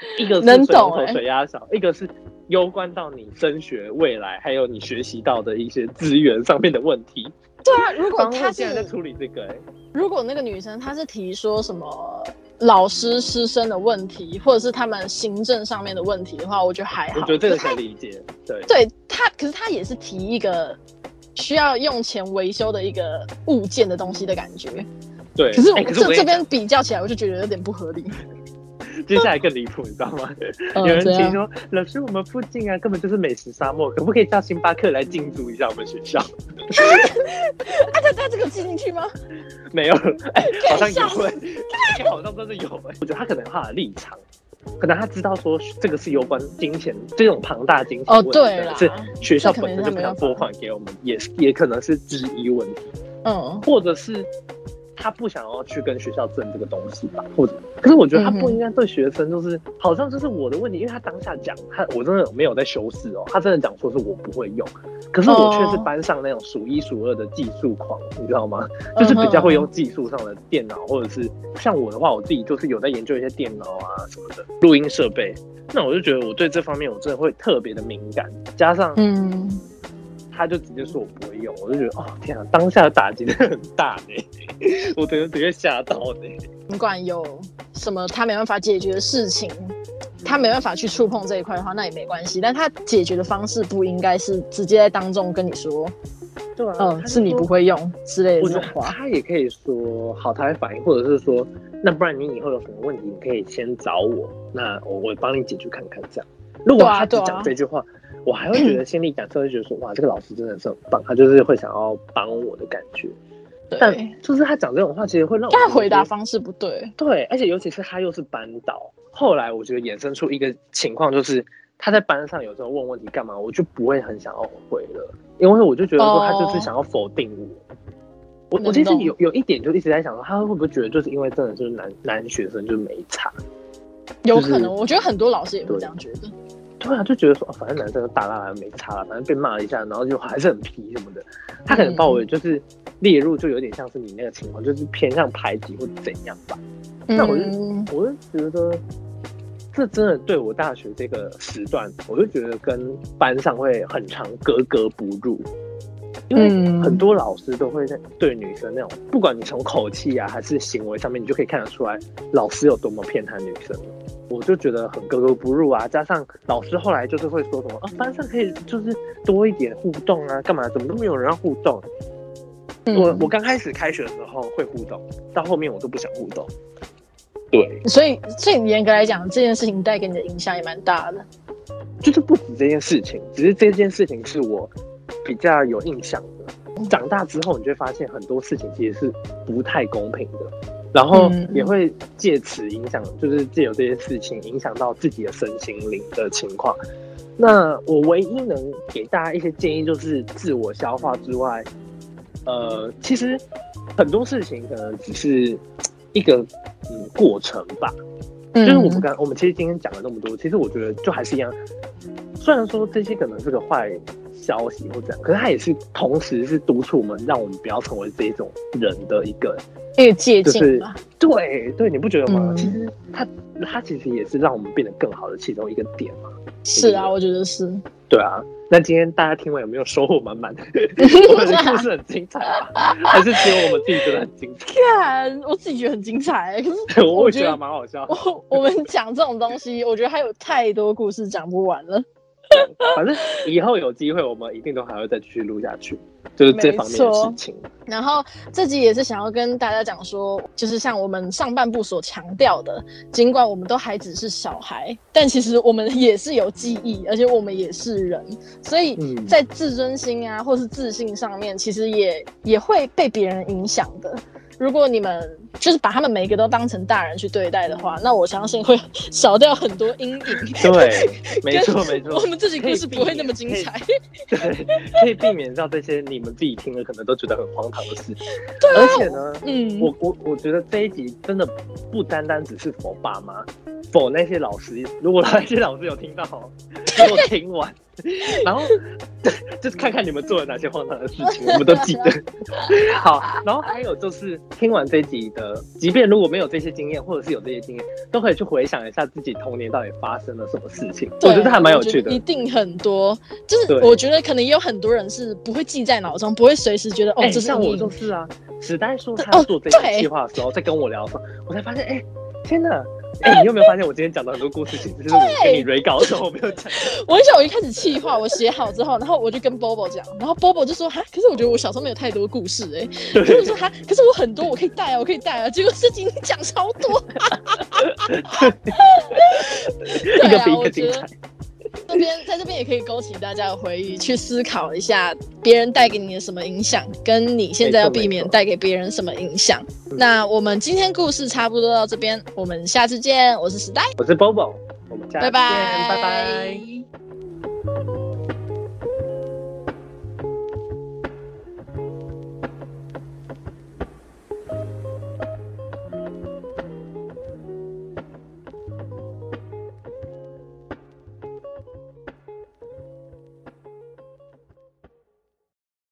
S4: *laughs* 一个是
S3: 能
S4: 水龙头水压少，一个是攸关到你升学未来，还有你学习到的一些资源上面的问题。
S3: 对啊，如果他
S4: 现在
S3: 在
S4: 处理这个、欸，
S3: 如果那个女生她是提说什么老师师生的问题，或者是他们行政上面的问题的话，我觉得还好。
S4: 我觉得这个
S3: 可
S4: 以理解。对，
S3: 对他，可是他也是提一个需要用钱维修的一个物件的东西的感觉。
S4: 对。
S3: 可是我、
S4: 欸可是我
S3: 这这边比较起来，我就觉得有点不合理。
S4: 讲 *laughs* 接下来更离谱，你知道吗？
S3: 嗯
S4: 有人提说，老师，我们附近啊根本就是美食沙漠，可不可以叫星巴克来进驻一下我们学校？*laughs*
S3: 啊，他他这个记进去吗？*laughs*
S4: 没有，哎、好像
S3: 吓
S4: 有好像真的有哎、我觉得他可能有他的立场，可能他知道说这个是有关金钱这种庞大金钱
S3: 哦
S4: 问题
S3: 对
S4: 是学校本身就不想拨款给我们，也是也可能是之一问题，
S3: 嗯，
S4: 或者是他不想要去跟学校争这个东西吧，或者，可是我觉得他不应该对学生就是、好像就是我的问题，因为他当下讲他我真的没有在修饰哦，他真的讲说是我不会用，可是我却是
S3: 哦
S4: 班上那种数一数二的技术狂，你知道吗？就是比较会用技术上的电脑，或者是像我的话，我自己就是有在研究一些电脑啊什么的录音设备。那我就觉得我对这方面我真的会特别的敏感，加上
S3: 嗯，
S4: 他就直接说我不会用，我就觉得哦天啊，当下的打击真的很大呢，*laughs* 我整个直接吓到呢。
S3: 尽管有什么他没办法解决的事情，他没办法去触碰这一块的话，那也没关系。但他解决的方式不应该是直接在当众跟你说，
S4: 对啊，
S3: 嗯，是你不会用之类的
S4: 我觉得
S3: 这种话。
S4: 他也可以说好，他会反应，或者是说，那不然你以后有什么问题，你可以先找我，那我我帮你解决看看这样。如果他只
S3: 对啊
S4: 讲这句话，我还会觉得心理感受会觉得说，哇，这个老师真的是很棒，他就是会想要帮我的感觉。但
S3: 对，
S4: 就是他讲这种话，其实会让我
S3: 回答方式不对。
S4: 对，而且尤其是他又是班导，后来我觉得衍生出一个情况，就是他在班上有时候问问题干嘛，我就不会很想要回了，因为我就觉得说他就是想要否定我。我我其实有有一点就一直在想说，他会不会觉得就是因为真的就是男男学生就是没差，
S3: 有可能，我觉得很多老师也会这样觉得。
S4: 对啊，就觉得说、哦反正男生都大大的没差了，反正被骂了一下，然后就还是很皮什么的。他可能把我就是列入就有点像是你那个情况，就是偏向排挤或怎样吧。那我就
S3: 嗯，
S4: 我就觉得，这真的对我大学这个时段，我就觉得跟班上会很长格格不入，因为
S3: 嗯
S4: 很多老师都会在对女生那种，不管你从口气啊还是行为上面，你就可以看得出来老师有多么偏袒女生。我就觉得很格格不入啊，加上老师后来就是会说什么啊，班上可以就是多一点互动啊，干嘛？怎么都没有人要互动？
S3: 嗯
S4: 我我刚开始开学的时候会互动，到后面我都不想互动。对，
S3: 所以，所以严格来讲，这件事情带给你的影响也蛮大的。
S4: 就是不止这件事情，只是这件事情是我比较有印象的。长大之后，你就会发现很多事情其实是不太公平的，然后
S3: 嗯
S4: 也会借此影响，就是借由这些事情影响到自己的身心灵的情况。那我唯一能给大家一些建议，就是自我消化之外，呃，其实很多事情可能只是一个嗯过程吧。
S3: 嗯
S4: 就是我们刚我们其实今天讲了那么多，其实我觉得就还是一样。虽然说这些可能是个坏消息或怎样，可是他也是同时是督促我们，让我们不要成为这种人的一个
S3: 一个借
S4: 就是。对对，你不觉得吗？
S3: 嗯
S4: 其实他他其实也是让我们变得更好的其中一个点嘛。
S3: 是啊，我觉得是。
S4: 对啊，那今天大家听完有没有收获满满？*laughs* 我们的故事很精彩吧？还是只有我们自己觉得很精彩？
S3: 看，我自己觉得很精彩，可 *laughs* 是
S4: 我
S3: 我觉得
S4: 会觉得蛮好笑。
S3: 我我们讲这种东西，我觉得还有太多故事讲不完了。*laughs*
S4: 反正以后有机会，我们一定都还会再继续录下去，就是这方面的事情。
S3: 然后这集也是想要跟大家讲说，就是像我们上半部所强调的，尽管我们都还只是小孩，但其实我们也是有记忆，而且我们也是人，所以
S4: 嗯
S3: 在自尊心啊，或是自信上面，其实也也会被别人影响的。如果你们就是把他们每一个都当成大人去对待的话，那我相信会少掉很多阴影。*laughs*
S4: 对，*laughs* 没错没错。
S3: 我们自己故事不会那么精彩。
S4: 对，可以避免掉这些你们自己听了可能都觉得很荒唐的事情。
S3: 对
S4: 而且呢，
S3: 嗯，
S4: 我我我觉得这一集真的不单单只是否爸妈，否那些老师，如果那些老师有听到，*laughs* 给我听完，*laughs* 然后 *laughs* 就是看看你们做了哪些荒唐的事情，我们都记得。*laughs* 好，然后还有就是听完这一集的，即便如果没有这些经验，或者是有这些经验，都可以去回想一下自己童年到底发生了什么事情。我觉得还蛮有趣的
S3: 一。定很多。就是我觉得可能也有很多人是不会记在脑中，不会随时觉得哦，
S4: 哎、
S3: 这是
S4: 像我就是啊，史丹说
S3: 对
S4: 他做这
S3: 哦对
S4: 些计划的时候，在跟我聊的时候，我才发现，哎、天哪！哎、你有没有发现我今天讲的很多故事，其实是我跟你 re 稿的时候我没有讲。*laughs*
S3: 我很想我一开始气话，我写好之后，然后我就跟 Bobo 讲，然后 Bobo 就说哈，可是我觉得我小时候没有太多故事哎、欸，我就说哈，可是我很多我可以带啊，我可以带啊，结果事情讲超多，*laughs* *laughs*
S4: 一个比一
S3: 我觉得
S4: 个精彩。
S3: 这边在这边也可以勾起大家的回忆，去思考一下别人带给你的什么影响，跟你现在要避免带给别人什么影响。那我们今天故事差不多到这边，我们下次见，我是时代，
S4: 我是 Bobo，我们下次
S3: 拜
S4: 见，
S3: 拜，
S4: 拜拜。